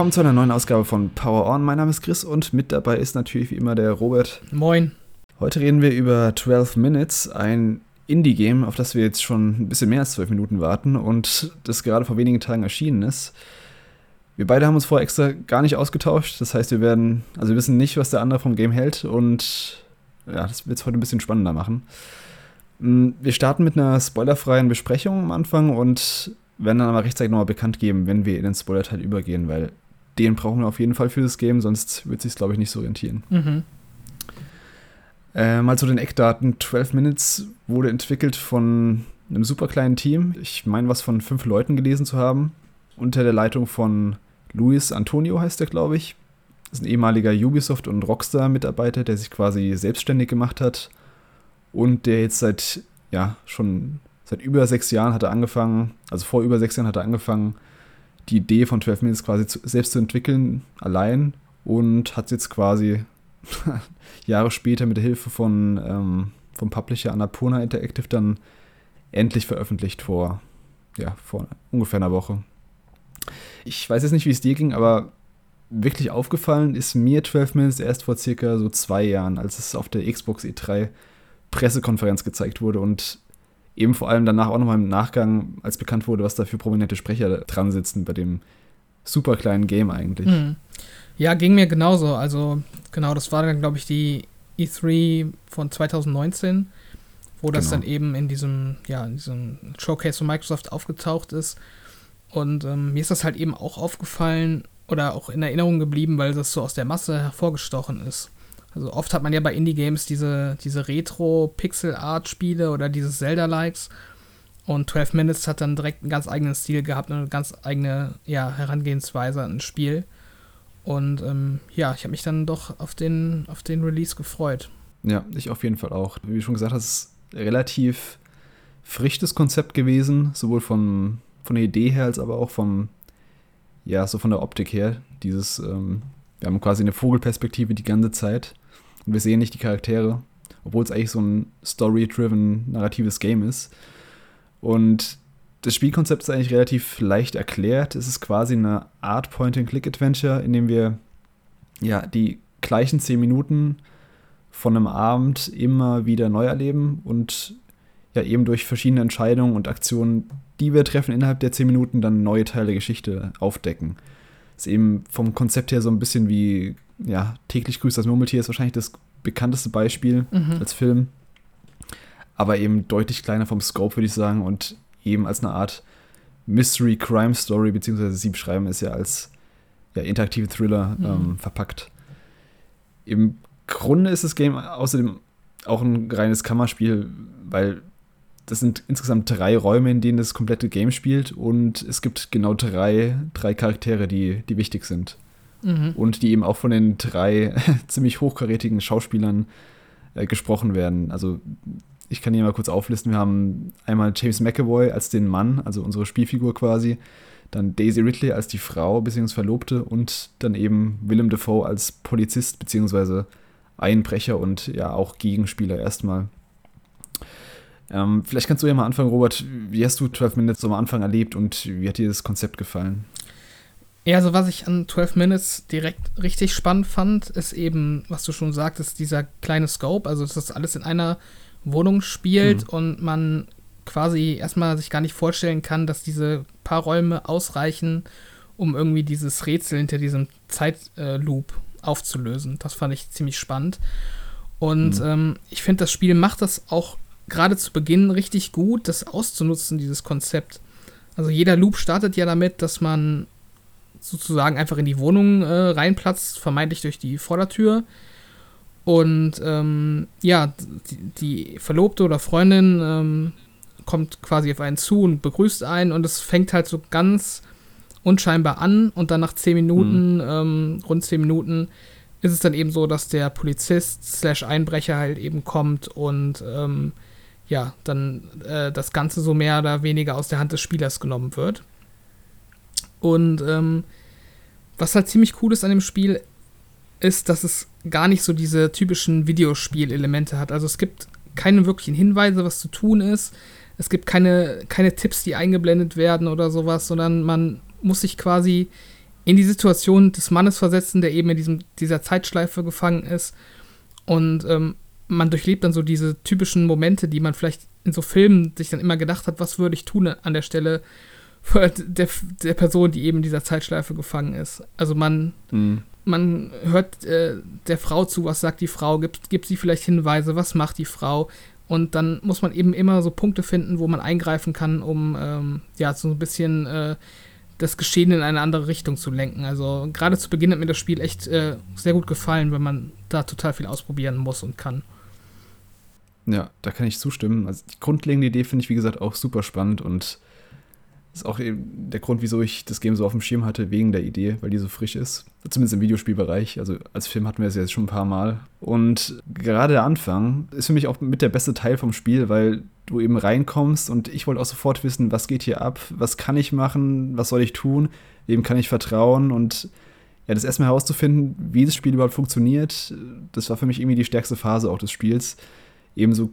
Willkommen zu einer neuen Ausgabe von Power On. Mein Name ist Chris und mit dabei ist natürlich wie immer der Robert. Moin. Heute reden wir über 12 Minutes, ein Indie-Game, auf das wir jetzt schon ein bisschen mehr als 12 Minuten warten und das gerade vor wenigen Tagen erschienen ist. Wir beide haben uns vorher extra gar nicht ausgetauscht. Das heißt, wir werden, also wir wissen nicht, was der andere vom Game hält und ja, das wird es heute ein bisschen spannender machen. Mm, wir starten mit einer spoilerfreien Besprechung am Anfang und werden dann aber rechtzeitig nochmal bekannt geben, wenn wir in den Spoiler-Teil übergehen, weil den brauchen wir auf jeden Fall für das Game, sonst wird es sich, glaube ich, nicht so rentieren. Mhm. Äh, mal zu den Eckdaten. 12 Minutes wurde entwickelt von einem super kleinen Team. Ich meine, was von fünf Leuten gelesen zu haben. Unter der Leitung von Luis Antonio heißt er, glaube ich. Das ist ein ehemaliger Ubisoft- und Rockstar-Mitarbeiter, der sich quasi selbstständig gemacht hat und der jetzt seit, ja, schon seit über sechs Jahren hat er angefangen, also vor über sechs Jahren hat er angefangen, die Idee von 12 Minutes quasi zu, selbst zu entwickeln, allein und hat jetzt quasi Jahre später mit der Hilfe von ähm, vom Publisher Annapurna Interactive dann endlich veröffentlicht vor, ja, vor ungefähr einer Woche. Ich weiß jetzt nicht, wie es dir ging, aber wirklich aufgefallen ist mir 12 Minutes erst vor circa so zwei Jahren, als es auf der Xbox E3 Pressekonferenz gezeigt wurde und eben vor allem danach auch nochmal im Nachgang, als bekannt wurde, was da für prominente Sprecher dran sitzen bei dem super kleinen Game eigentlich. Mhm. Ja, ging mir genauso. Also, genau, das war dann, glaube ich, die E3 von 2019, wo das genau. dann eben in diesem, ja, in diesem Showcase von Microsoft aufgetaucht ist. Und ähm, mir ist das halt eben auch aufgefallen oder auch in Erinnerung geblieben, weil das so aus der Masse hervorgestochen ist. Also oft hat man ja bei Indie-Games diese, diese Retro-Pixel-Art-Spiele oder diese Zelda-Likes. Und 12 Minutes hat dann direkt einen ganz eigenen Stil gehabt, eine ganz eigene ja, Herangehensweise an ein Spiel. Und ähm, ja, ich habe mich dann doch auf den, auf den Release gefreut. Ja, ich auf jeden Fall auch. Wie schon gesagt hast, relativ frisches Konzept gewesen, sowohl von, von der Idee her als aber auch vom, ja, so von der Optik her. Dieses, ähm, wir haben quasi eine Vogelperspektive die ganze Zeit. Und wir sehen nicht die Charaktere, obwohl es eigentlich so ein story-driven, narratives Game ist. Und das Spielkonzept ist eigentlich relativ leicht erklärt. Es ist quasi eine Art Point-and-Click-Adventure, in dem wir ja die gleichen zehn Minuten von einem Abend immer wieder neu erleben und ja eben durch verschiedene Entscheidungen und Aktionen, die wir treffen innerhalb der zehn Minuten, dann neue Teile der Geschichte aufdecken. Ist eben vom Konzept her so ein bisschen wie ja, täglich grüßt das Murmeltier ist wahrscheinlich das bekannteste Beispiel mhm. als Film. Aber eben deutlich kleiner vom Scope, würde ich sagen, und eben als eine Art Mystery Crime Story, beziehungsweise sie beschreiben es ja als ja, interaktive Thriller mhm. ähm, verpackt. Im Grunde ist das Game außerdem auch ein reines Kammerspiel, weil das sind insgesamt drei Räume, in denen das komplette Game spielt und es gibt genau drei, drei Charaktere, die, die wichtig sind. Mhm. Und die eben auch von den drei ziemlich hochkarätigen Schauspielern äh, gesprochen werden. Also ich kann hier mal kurz auflisten. Wir haben einmal James McAvoy als den Mann, also unsere Spielfigur quasi. Dann Daisy Ridley als die Frau bzw. Verlobte und dann eben Willem Dafoe als Polizist bzw. Einbrecher und ja auch Gegenspieler erstmal. Ähm, vielleicht kannst du ja mal anfangen, Robert. Wie hast du 12 Minutes am Anfang erlebt und wie hat dir das Konzept gefallen? Ja, also was ich an 12 Minutes direkt richtig spannend fand, ist eben, was du schon sagtest, dieser kleine Scope, also dass das alles in einer Wohnung spielt mhm. und man quasi erstmal sich gar nicht vorstellen kann, dass diese paar Räume ausreichen, um irgendwie dieses Rätsel hinter diesem Zeitloop äh, aufzulösen. Das fand ich ziemlich spannend. Und mhm. ähm, ich finde, das Spiel macht das auch gerade zu Beginn richtig gut, das auszunutzen, dieses Konzept. Also jeder Loop startet ja damit, dass man sozusagen einfach in die Wohnung äh, reinplatzt, vermeintlich durch die Vordertür. Und ähm, ja, die, die, Verlobte oder Freundin ähm, kommt quasi auf einen zu und begrüßt einen und es fängt halt so ganz unscheinbar an und dann nach zehn Minuten, mhm. ähm, rund zehn Minuten, ist es dann eben so, dass der Polizist slash Einbrecher halt eben kommt und ähm, ja, dann äh, das Ganze so mehr oder weniger aus der Hand des Spielers genommen wird. Und ähm, was halt ziemlich cool ist an dem Spiel, ist, dass es gar nicht so diese typischen Videospielelemente hat. Also es gibt keine wirklichen Hinweise, was zu tun ist. Es gibt keine, keine Tipps, die eingeblendet werden oder sowas, sondern man muss sich quasi in die Situation des Mannes versetzen, der eben in diesem, dieser Zeitschleife gefangen ist. Und ähm, man durchlebt dann so diese typischen Momente, die man vielleicht in so Filmen sich dann immer gedacht hat, was würde ich tun an der Stelle der, der Person, die eben in dieser Zeitschleife gefangen ist. Also man, mhm. man hört äh, der Frau zu, was sagt die Frau, gibt, gibt sie vielleicht Hinweise, was macht die Frau. Und dann muss man eben immer so Punkte finden, wo man eingreifen kann, um ähm, ja so ein bisschen äh, das Geschehen in eine andere Richtung zu lenken. Also gerade zu Beginn hat mir das Spiel echt äh, sehr gut gefallen, wenn man da total viel ausprobieren muss und kann. Ja, da kann ich zustimmen. Also die grundlegende Idee finde ich, wie gesagt, auch super spannend und ist auch der Grund, wieso ich das Game so auf dem Schirm hatte, wegen der Idee, weil die so frisch ist. Zumindest im Videospielbereich. Also als Film hatten wir es jetzt schon ein paar Mal. Und gerade der Anfang ist für mich auch mit der beste Teil vom Spiel, weil du eben reinkommst und ich wollte auch sofort wissen, was geht hier ab, was kann ich machen, was soll ich tun, wem kann ich vertrauen und ja, das erstmal herauszufinden, wie das Spiel überhaupt funktioniert, das war für mich irgendwie die stärkste Phase auch des Spiels. Ebenso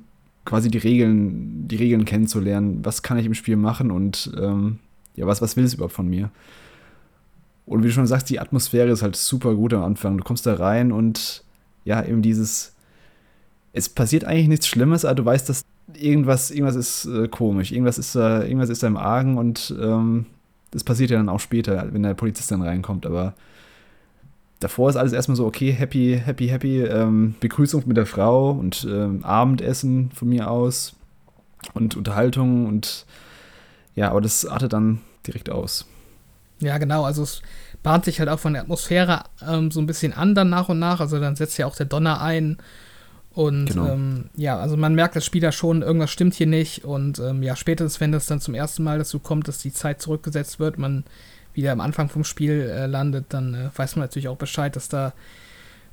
quasi die Regeln, die Regeln kennenzulernen. Was kann ich im Spiel machen und ähm, ja, was, was will es überhaupt von mir? Und wie du schon sagst, die Atmosphäre ist halt super gut am Anfang. Du kommst da rein und ja, eben dieses, es passiert eigentlich nichts Schlimmes, aber du weißt, dass irgendwas, irgendwas ist äh, komisch, irgendwas ist, äh, irgendwas ist da im Argen und ähm, das passiert ja dann auch später, wenn der Polizist dann reinkommt, aber davor ist alles erstmal so, okay, happy, happy, happy, ähm, Begrüßung mit der Frau und ähm, Abendessen von mir aus und Unterhaltung und ja, aber das artet dann direkt aus. Ja, genau, also es bahnt sich halt auch von der Atmosphäre ähm, so ein bisschen an dann nach und nach, also dann setzt ja auch der Donner ein und genau. ähm, ja, also man merkt als Spieler schon, irgendwas stimmt hier nicht und ähm, ja, spätestens wenn das dann zum ersten Mal dazu kommt, dass die Zeit zurückgesetzt wird, man wieder am Anfang vom Spiel äh, landet, dann äh, weiß man natürlich auch Bescheid, dass da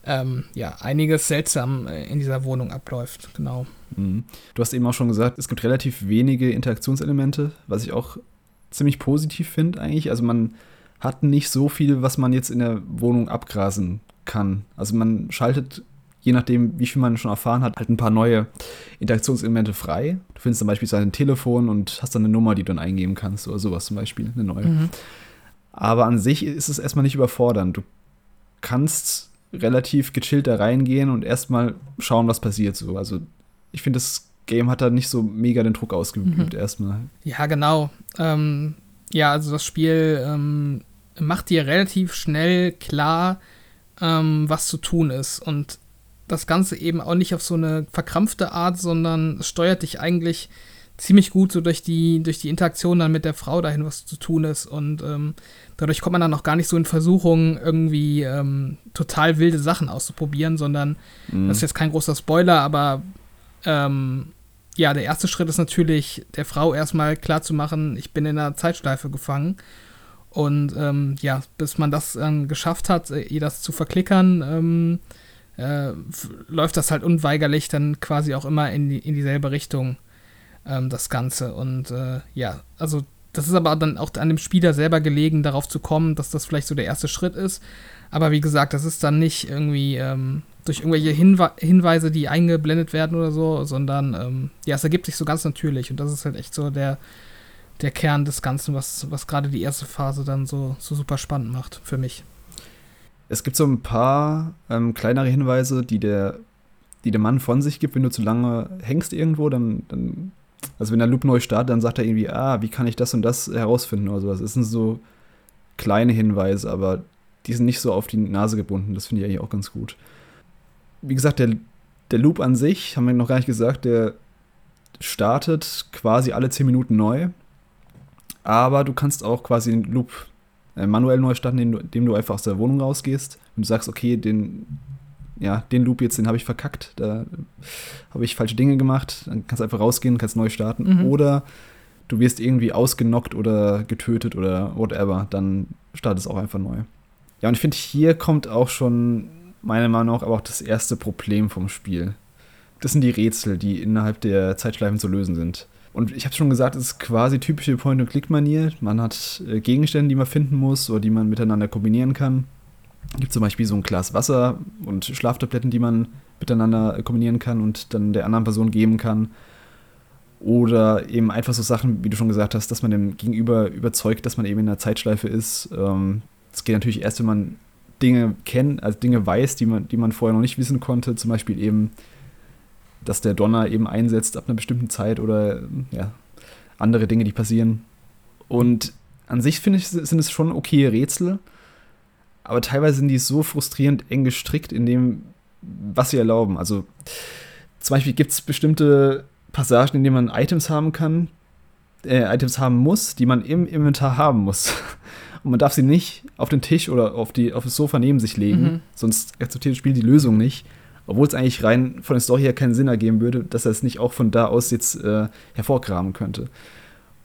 ähm, ja einiges seltsam äh, in dieser Wohnung abläuft. Genau. Mhm. Du hast eben auch schon gesagt, es gibt relativ wenige Interaktionselemente, was ich auch ziemlich positiv finde eigentlich. Also man hat nicht so viel, was man jetzt in der Wohnung abgrasen kann. Also man schaltet je nachdem, wie viel man schon erfahren hat, halt ein paar neue Interaktionselemente frei. Du findest zum Beispiel ein Telefon und hast dann eine Nummer, die du dann eingeben kannst oder sowas zum Beispiel, eine neue. Mhm. Aber an sich ist es erstmal nicht überfordernd. Du kannst relativ gechillt da reingehen und erstmal schauen, was passiert so. Also ich finde, das Game hat da nicht so mega den Druck ausgeübt mhm. erstmal. Ja, genau. Ähm, ja, also das Spiel ähm, macht dir relativ schnell klar, ähm, was zu tun ist. Und das Ganze eben auch nicht auf so eine verkrampfte Art, sondern es steuert dich eigentlich ziemlich gut so durch die, durch die Interaktion dann mit der Frau dahin, was zu tun ist. Und ähm, dadurch kommt man dann auch gar nicht so in Versuchung, irgendwie ähm, total wilde Sachen auszuprobieren, sondern mhm. das ist jetzt kein großer Spoiler, aber ähm, ja, der erste Schritt ist natürlich, der Frau erstmal klarzumachen, ich bin in einer Zeitschleife gefangen. Und ähm, ja, bis man das ähm, geschafft hat, äh, ihr das zu verklickern, ähm, äh, läuft das halt unweigerlich dann quasi auch immer in, die, in dieselbe Richtung, ähm, das Ganze. Und äh, ja, also das ist aber dann auch an dem Spieler selber gelegen, darauf zu kommen, dass das vielleicht so der erste Schritt ist. Aber wie gesagt, das ist dann nicht irgendwie ähm, durch irgendwelche Hinwe Hinweise, die eingeblendet werden oder so, sondern ähm, ja, es ergibt sich so ganz natürlich. Und das ist halt echt so der, der Kern des Ganzen, was, was gerade die erste Phase dann so, so super spannend macht für mich. Es gibt so ein paar ähm, kleinere Hinweise, die der, die der Mann von sich gibt, wenn du zu lange hängst irgendwo, dann, dann also wenn der Loop neu startet, dann sagt er irgendwie, ah, wie kann ich das und das herausfinden oder sowas. Das sind so kleine Hinweise, aber die sind nicht so auf die Nase gebunden. Das finde ich eigentlich auch ganz gut. Wie gesagt, der, der Loop an sich, haben wir noch gar nicht gesagt, der startet quasi alle 10 Minuten neu. Aber du kannst auch quasi den Loop äh, manuell neu starten, indem du einfach aus der Wohnung rausgehst und du sagst, okay, den ja, den Loop jetzt, den habe ich verkackt, da habe ich falsche Dinge gemacht, dann kannst du einfach rausgehen, kannst neu starten. Mhm. Oder du wirst irgendwie ausgenockt oder getötet oder whatever, dann startet es auch einfach neu. Ja, und ich finde, hier kommt auch schon meiner Meinung nach aber auch das erste Problem vom Spiel. Das sind die Rätsel, die innerhalb der Zeitschleifen zu lösen sind. Und ich habe schon gesagt, es ist quasi typische Point-and-Click-Manier. Man hat äh, Gegenstände, die man finden muss oder die man miteinander kombinieren kann gibt zum Beispiel so ein Glas Wasser und Schlaftabletten, die man miteinander kombinieren kann und dann der anderen Person geben kann. Oder eben einfach so Sachen, wie du schon gesagt hast, dass man dem Gegenüber überzeugt, dass man eben in einer Zeitschleife ist. Ähm, das geht natürlich erst, wenn man Dinge kennt, also Dinge weiß, die man, die man vorher noch nicht wissen konnte. Zum Beispiel eben, dass der Donner eben einsetzt ab einer bestimmten Zeit oder ja, andere Dinge, die passieren. Und an sich finde ich, sind es schon okay Rätsel, aber teilweise sind die so frustrierend eng gestrickt in dem, was sie erlauben. Also zum Beispiel gibt es bestimmte Passagen, in denen man Items haben kann, äh, Items haben muss, die man im Inventar haben muss. Und man darf sie nicht auf den Tisch oder auf, die, auf das Sofa neben sich legen, mhm. sonst akzeptiert das Spiel die Lösung nicht. Obwohl es eigentlich rein von der Story her keinen Sinn ergeben würde, dass er es nicht auch von da aus jetzt äh, hervorkramen könnte.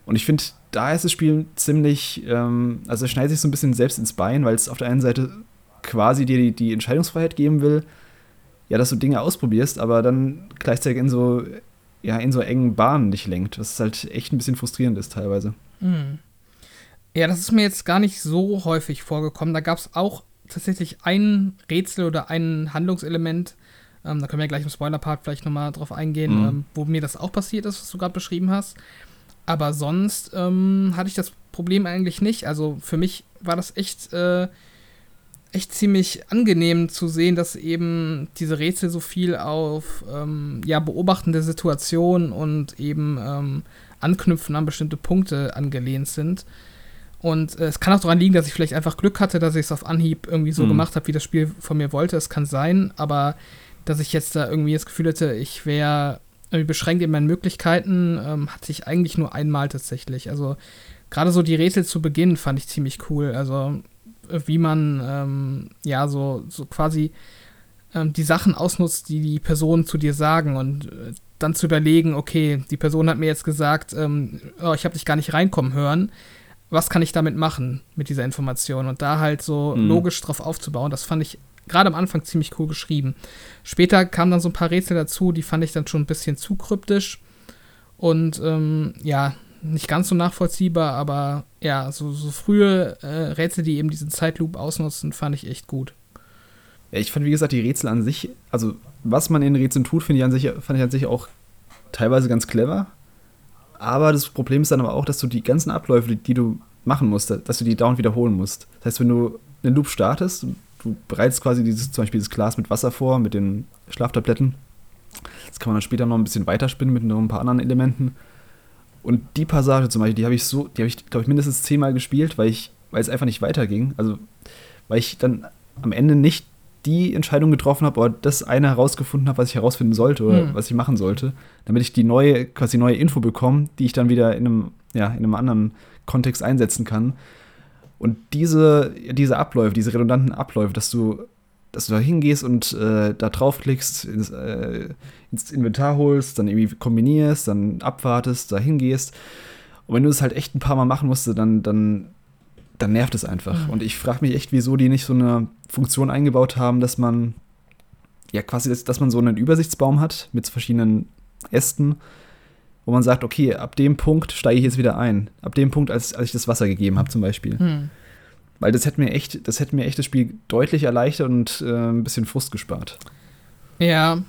Und ich finde, da ist das Spiel ziemlich, ähm, also es schneidet sich so ein bisschen selbst ins Bein, weil es auf der einen Seite quasi dir die, die Entscheidungsfreiheit geben will, ja, dass du Dinge ausprobierst, aber dann gleichzeitig in so, ja, in so engen Bahnen dich lenkt, was halt echt ein bisschen frustrierend ist teilweise. Mhm. Ja, das ist mir jetzt gar nicht so häufig vorgekommen. Da gab es auch tatsächlich ein Rätsel oder ein Handlungselement, ähm, da können wir ja gleich im Spoiler-Part vielleicht nochmal drauf eingehen, mhm. ähm, wo mir das auch passiert ist, was du gerade beschrieben hast. Aber sonst ähm, hatte ich das Problem eigentlich nicht. Also für mich war das echt äh, echt ziemlich angenehm zu sehen, dass eben diese Rätsel so viel auf ähm, ja, beobachtende Situationen und eben ähm, Anknüpfen an bestimmte Punkte angelehnt sind. Und äh, es kann auch daran liegen, dass ich vielleicht einfach Glück hatte, dass ich es auf Anhieb irgendwie so mhm. gemacht habe, wie das Spiel von mir wollte. Es kann sein, aber dass ich jetzt da irgendwie das Gefühl hätte, ich wäre beschränkt in meinen Möglichkeiten, ähm, hatte ich eigentlich nur einmal tatsächlich. Also gerade so die Rätsel zu Beginn fand ich ziemlich cool. Also wie man ähm, ja so, so quasi ähm, die Sachen ausnutzt, die die Personen zu dir sagen und äh, dann zu überlegen, okay, die Person hat mir jetzt gesagt, ähm, oh, ich habe dich gar nicht reinkommen hören. Was kann ich damit machen mit dieser Information? Und da halt so mhm. logisch drauf aufzubauen, das fand ich gerade am Anfang ziemlich cool geschrieben. Später kamen dann so ein paar Rätsel dazu, die fand ich dann schon ein bisschen zu kryptisch. Und ähm, ja, nicht ganz so nachvollziehbar, aber ja, so, so frühe äh, Rätsel, die eben diesen Zeitloop ausnutzen, fand ich echt gut. Ja, ich fand, wie gesagt, die Rätsel an sich, also was man in Rätseln tut, ich an sich, fand ich an sich auch teilweise ganz clever. Aber das Problem ist dann aber auch, dass du die ganzen Abläufe, die du machen musst, dass du die dauernd wiederholen musst. Das heißt, wenn du einen Loop startest, du bereitest quasi dieses, zum Beispiel dieses Glas mit Wasser vor, mit den Schlaftabletten. Das kann man dann später noch ein bisschen weiterspinnen mit noch ein paar anderen Elementen. Und die Passage zum Beispiel, die habe ich so, die habe ich, glaube ich, mindestens zehnmal gespielt, weil ich, weil es einfach nicht weiterging. Also, weil ich dann am Ende nicht die Entscheidung getroffen habe oder das eine herausgefunden habe, was ich herausfinden sollte oder hm. was ich machen sollte, damit ich die neue, quasi neue Info bekomme, die ich dann wieder in einem, ja, in einem anderen Kontext einsetzen kann. Und diese, diese Abläufe, diese redundanten Abläufe, dass du dass du da hingehst und äh, da draufklickst, ins, äh, ins, Inventar holst, dann irgendwie kombinierst, dann abwartest, da hingehst. Und wenn du es halt echt ein paar Mal machen musst, dann, dann, dann nervt es einfach. Mhm. Und ich frage mich echt, wieso die nicht so eine Funktion eingebaut haben, dass man, ja, quasi, dass, dass man so einen Übersichtsbaum hat mit verschiedenen Ästen, wo man sagt, okay, ab dem Punkt steige ich jetzt wieder ein. Ab dem Punkt, als, als ich das Wasser gegeben habe, zum Beispiel. Mhm. Weil das hätte mir echt, das hätte mir echt das Spiel deutlich erleichtert und äh, ein bisschen Frust gespart. Ja,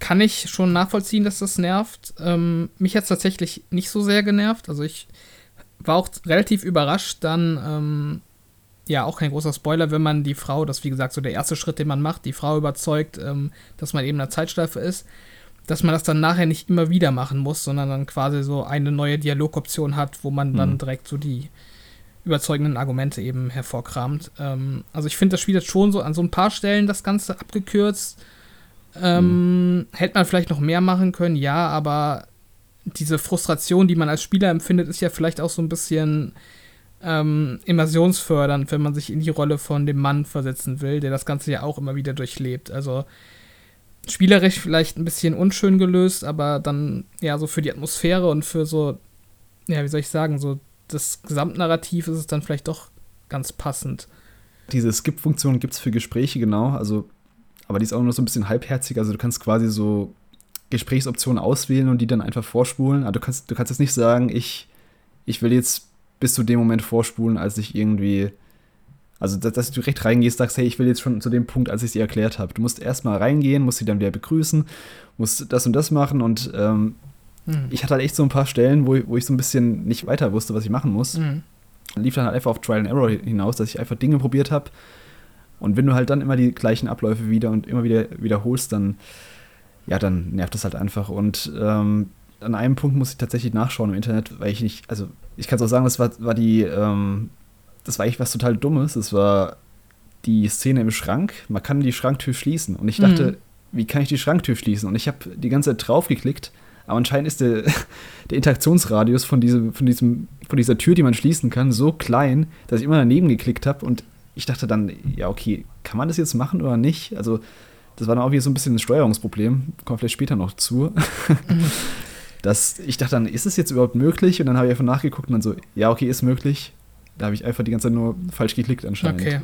kann ich schon nachvollziehen, dass das nervt. Ähm, mich hat es tatsächlich nicht so sehr genervt. Also ich war auch relativ überrascht, dann, ähm, ja, auch kein großer Spoiler, wenn man die Frau, das ist wie gesagt so der erste Schritt, den man macht, die Frau überzeugt, ähm, dass man eben in der Zeitschleife ist, dass man das dann nachher nicht immer wieder machen muss, sondern dann quasi so eine neue Dialogoption hat, wo man dann mhm. direkt so die überzeugenden Argumente eben hervorkramt. Ähm, also ich finde, das Spiel jetzt schon so an so ein paar Stellen das Ganze abgekürzt. Ähm, mhm. Hätte man vielleicht noch mehr machen können, ja, aber diese Frustration, die man als Spieler empfindet, ist ja vielleicht auch so ein bisschen ähm, immersionsfördernd, wenn man sich in die Rolle von dem Mann versetzen will, der das Ganze ja auch immer wieder durchlebt. Also spielerisch vielleicht ein bisschen unschön gelöst, aber dann ja so für die Atmosphäre und für so, ja, wie soll ich sagen, so das Gesamtnarrativ ist es dann vielleicht doch ganz passend. Diese Skip-Funktion gibt es für Gespräche, genau. Also, aber die ist auch nur so ein bisschen halbherzig. Also du kannst quasi so Gesprächsoptionen auswählen und die dann einfach vorspulen. Also du kannst, du kannst jetzt nicht sagen, ich, ich will jetzt bis zu dem Moment vorspulen, als ich irgendwie. Also, dass, dass du recht reingehst, sagst, hey, ich will jetzt schon zu dem Punkt, als ich sie erklärt habe. Du musst erstmal reingehen, musst sie dann wieder begrüßen, musst das und das machen und ähm, hm. Ich hatte halt echt so ein paar Stellen, wo, wo ich so ein bisschen nicht weiter wusste, was ich machen muss. Hm. Lief dann halt einfach auf Trial and Error hinaus, dass ich einfach Dinge probiert habe. Und wenn du halt dann immer die gleichen Abläufe wieder und immer wieder wiederholst, dann, ja, dann nervt das halt einfach. Und ähm, an einem Punkt muss ich tatsächlich nachschauen im Internet, weil ich nicht, also ich kann es auch sagen, das war, war die, ähm, das war eigentlich was total Dummes. Das war die Szene im Schrank. Man kann die Schranktür schließen. Und ich dachte, mhm. wie kann ich die Schranktür schließen? Und ich habe die ganze Zeit drauf geklickt aber anscheinend ist der, der Interaktionsradius von, diese, von, diesem, von dieser Tür, die man schließen kann, so klein, dass ich immer daneben geklickt habe und ich dachte dann, ja, okay, kann man das jetzt machen oder nicht? Also, das war dann auch wieder so ein bisschen ein Steuerungsproblem, kommt vielleicht später noch zu. Mhm. das, ich dachte dann, ist es jetzt überhaupt möglich? Und dann habe ich einfach nachgeguckt und dann so, ja, okay, ist möglich. Da habe ich einfach die ganze Zeit nur falsch geklickt anscheinend. Okay.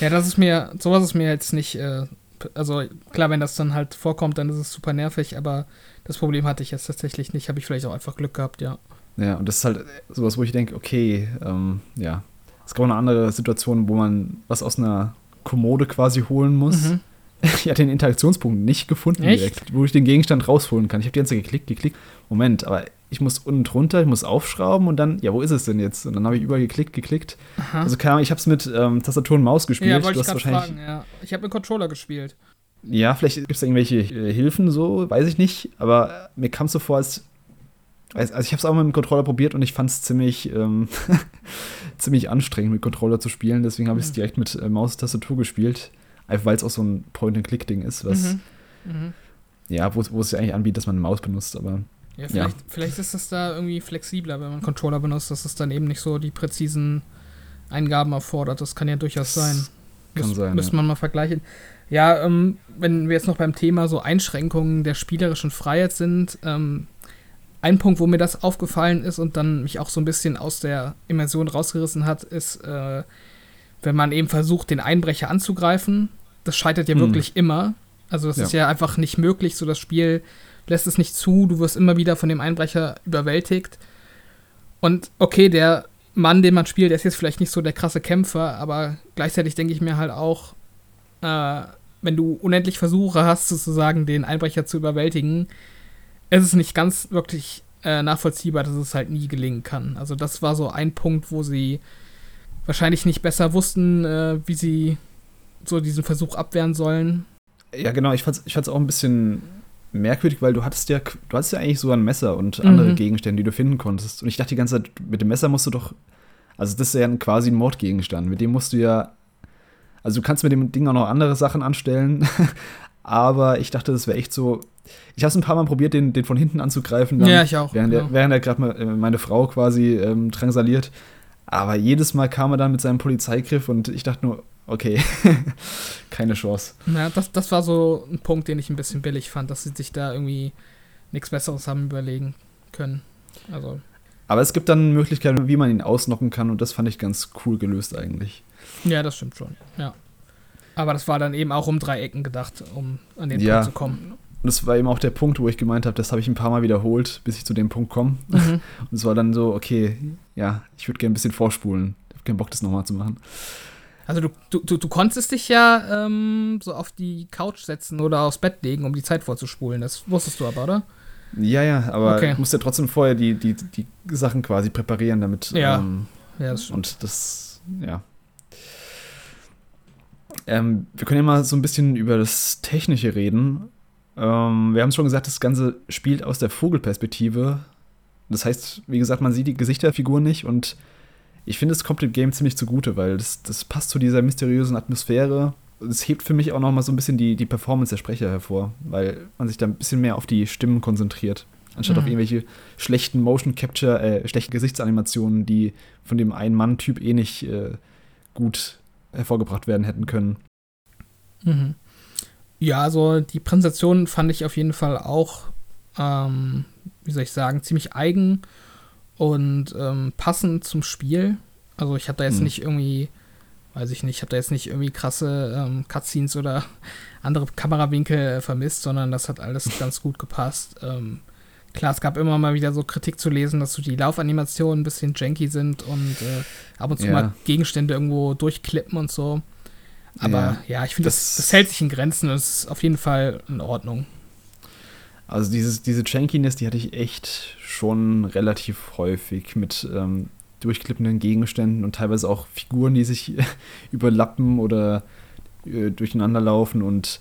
ja, das ist mir, sowas ist mir jetzt nicht, äh, also klar, wenn das dann halt vorkommt, dann ist es super nervig, aber das Problem hatte ich jetzt tatsächlich nicht. Habe ich vielleicht auch einfach Glück gehabt, ja. Ja, und das ist halt sowas, wo ich denke, okay, ähm, ja. Es gab auch eine andere Situation, wo man was aus einer Kommode quasi holen muss. Mhm. Ich hatte den Interaktionspunkt nicht gefunden Echt? direkt, wo ich den Gegenstand rausholen kann. Ich habe die ganze Zeit geklickt, geklickt. Moment, aber ich muss unten drunter, ich muss aufschrauben und dann, ja, wo ist es denn jetzt? Und dann habe ich überall geklickt, geklickt. Aha. Also keine Ahnung, ich habe es mit ähm, Tastatur und Maus gespielt. Ja, wollte ich gerade fragen, ja. Ich habe mit Controller gespielt. Ja, vielleicht gibt es da irgendwelche äh, Hilfen so, weiß ich nicht. Aber mir kam es so vor, als. Also, ich habe es auch mal mit dem Controller probiert und ich fand es ziemlich, ähm, ziemlich anstrengend, mit Controller zu spielen. Deswegen habe ich es mhm. direkt mit äh, Maustastatur gespielt. Einfach weil es auch so ein Point-and-Click-Ding ist, was. Mhm. Mhm. Ja, wo, wo es ja eigentlich anbietet, dass man eine Maus benutzt, aber. Ja vielleicht, ja, vielleicht ist das da irgendwie flexibler, wenn man Controller benutzt, dass es dann eben nicht so die präzisen Eingaben erfordert. Das kann ja durchaus sein. Kann sein. Müsste ja. man mal vergleichen. Ja, ähm, wenn wir jetzt noch beim Thema so Einschränkungen der spielerischen Freiheit sind, ähm, ein Punkt, wo mir das aufgefallen ist und dann mich auch so ein bisschen aus der Immersion rausgerissen hat, ist, äh, wenn man eben versucht, den Einbrecher anzugreifen. Das scheitert ja hm. wirklich immer. Also das ja. ist ja einfach nicht möglich. So das Spiel lässt es nicht zu. Du wirst immer wieder von dem Einbrecher überwältigt. Und okay, der Mann, den man spielt, der ist jetzt vielleicht nicht so der krasse Kämpfer, aber gleichzeitig denke ich mir halt auch, äh, wenn du unendlich Versuche hast, sozusagen den Einbrecher zu überwältigen, ist es nicht ganz wirklich äh, nachvollziehbar, dass es halt nie gelingen kann. Also das war so ein Punkt, wo sie wahrscheinlich nicht besser wussten, äh, wie sie so diesen Versuch abwehren sollen. Ja, genau, ich fand es ich auch ein bisschen merkwürdig, weil du hattest ja, du hattest ja eigentlich so ein Messer und andere mhm. Gegenstände, die du finden konntest. Und ich dachte die ganze Zeit, mit dem Messer musst du doch, also das ist ja quasi ein Mordgegenstand, mit dem musst du ja also du kannst mit dem Ding auch noch andere Sachen anstellen. Aber ich dachte, das wäre echt so. Ich habe es ein paar Mal probiert, den, den von hinten anzugreifen. ja, ich auch. Während, genau. er gerade äh, meine Frau quasi ähm, drangsaliert. Aber jedes Mal kam er dann mit seinem Polizeigriff und ich dachte nur, okay, keine Chance. Ja, das, das war so ein Punkt, den ich ein bisschen billig fand, dass sie sich da irgendwie nichts Besseres haben überlegen können. Also. Aber es gibt dann Möglichkeiten, wie man ihn ausnocken kann und das fand ich ganz cool gelöst eigentlich. Ja, das stimmt schon. Ja. Aber das war dann eben auch um drei Ecken gedacht, um an den ja. Punkt zu kommen. Und das war eben auch der Punkt, wo ich gemeint habe, das habe ich ein paar Mal wiederholt, bis ich zu dem Punkt komme. Mhm. Und es war dann so, okay, ja, ich würde gerne ein bisschen vorspulen. Ich habe keinen Bock, das nochmal zu machen. Also du, du, du konntest dich ja ähm, so auf die Couch setzen oder aufs Bett legen, um die Zeit vorzuspulen. Das wusstest du aber, oder? Ja, ja, aber okay. du musst ja trotzdem vorher die, die, die Sachen quasi präparieren, damit. Ja. Ähm, ja das stimmt. Und das, ja. Ähm, wir können ja mal so ein bisschen über das Technische reden. Ähm, wir haben es schon gesagt, das Ganze spielt aus der Vogelperspektive. Das heißt, wie gesagt, man sieht die Gesichter der Figuren nicht und ich finde, es kommt dem Game ziemlich zugute, weil das, das passt zu dieser mysteriösen Atmosphäre. Es hebt für mich auch noch mal so ein bisschen die, die Performance der Sprecher hervor, weil man sich da ein bisschen mehr auf die Stimmen konzentriert, anstatt mhm. auf irgendwelche schlechten Motion Capture, äh, schlechten Gesichtsanimationen, die von dem einen Mann-Typ eh nicht äh, gut hervorgebracht werden hätten können. Mhm. Ja, also die Präsentation fand ich auf jeden Fall auch, ähm, wie soll ich sagen, ziemlich eigen und ähm, passend zum Spiel. Also ich habe da jetzt mhm. nicht irgendwie, weiß ich nicht, ich habe da jetzt nicht irgendwie krasse ähm, Cutscenes oder andere Kamerawinkel vermisst, sondern das hat alles ganz gut gepasst. Ähm, Klar, es gab immer mal wieder so Kritik zu lesen, dass so die Laufanimationen ein bisschen janky sind und äh, ab und zu ja. mal Gegenstände irgendwo durchklippen und so. Aber ja, ja ich finde, das, das, hält sich in Grenzen und ist auf jeden Fall in Ordnung. Also dieses, diese Jankiness, die hatte ich echt schon relativ häufig mit, ähm, durchklippenden Gegenständen und teilweise auch Figuren, die sich überlappen oder äh, durcheinander laufen. Und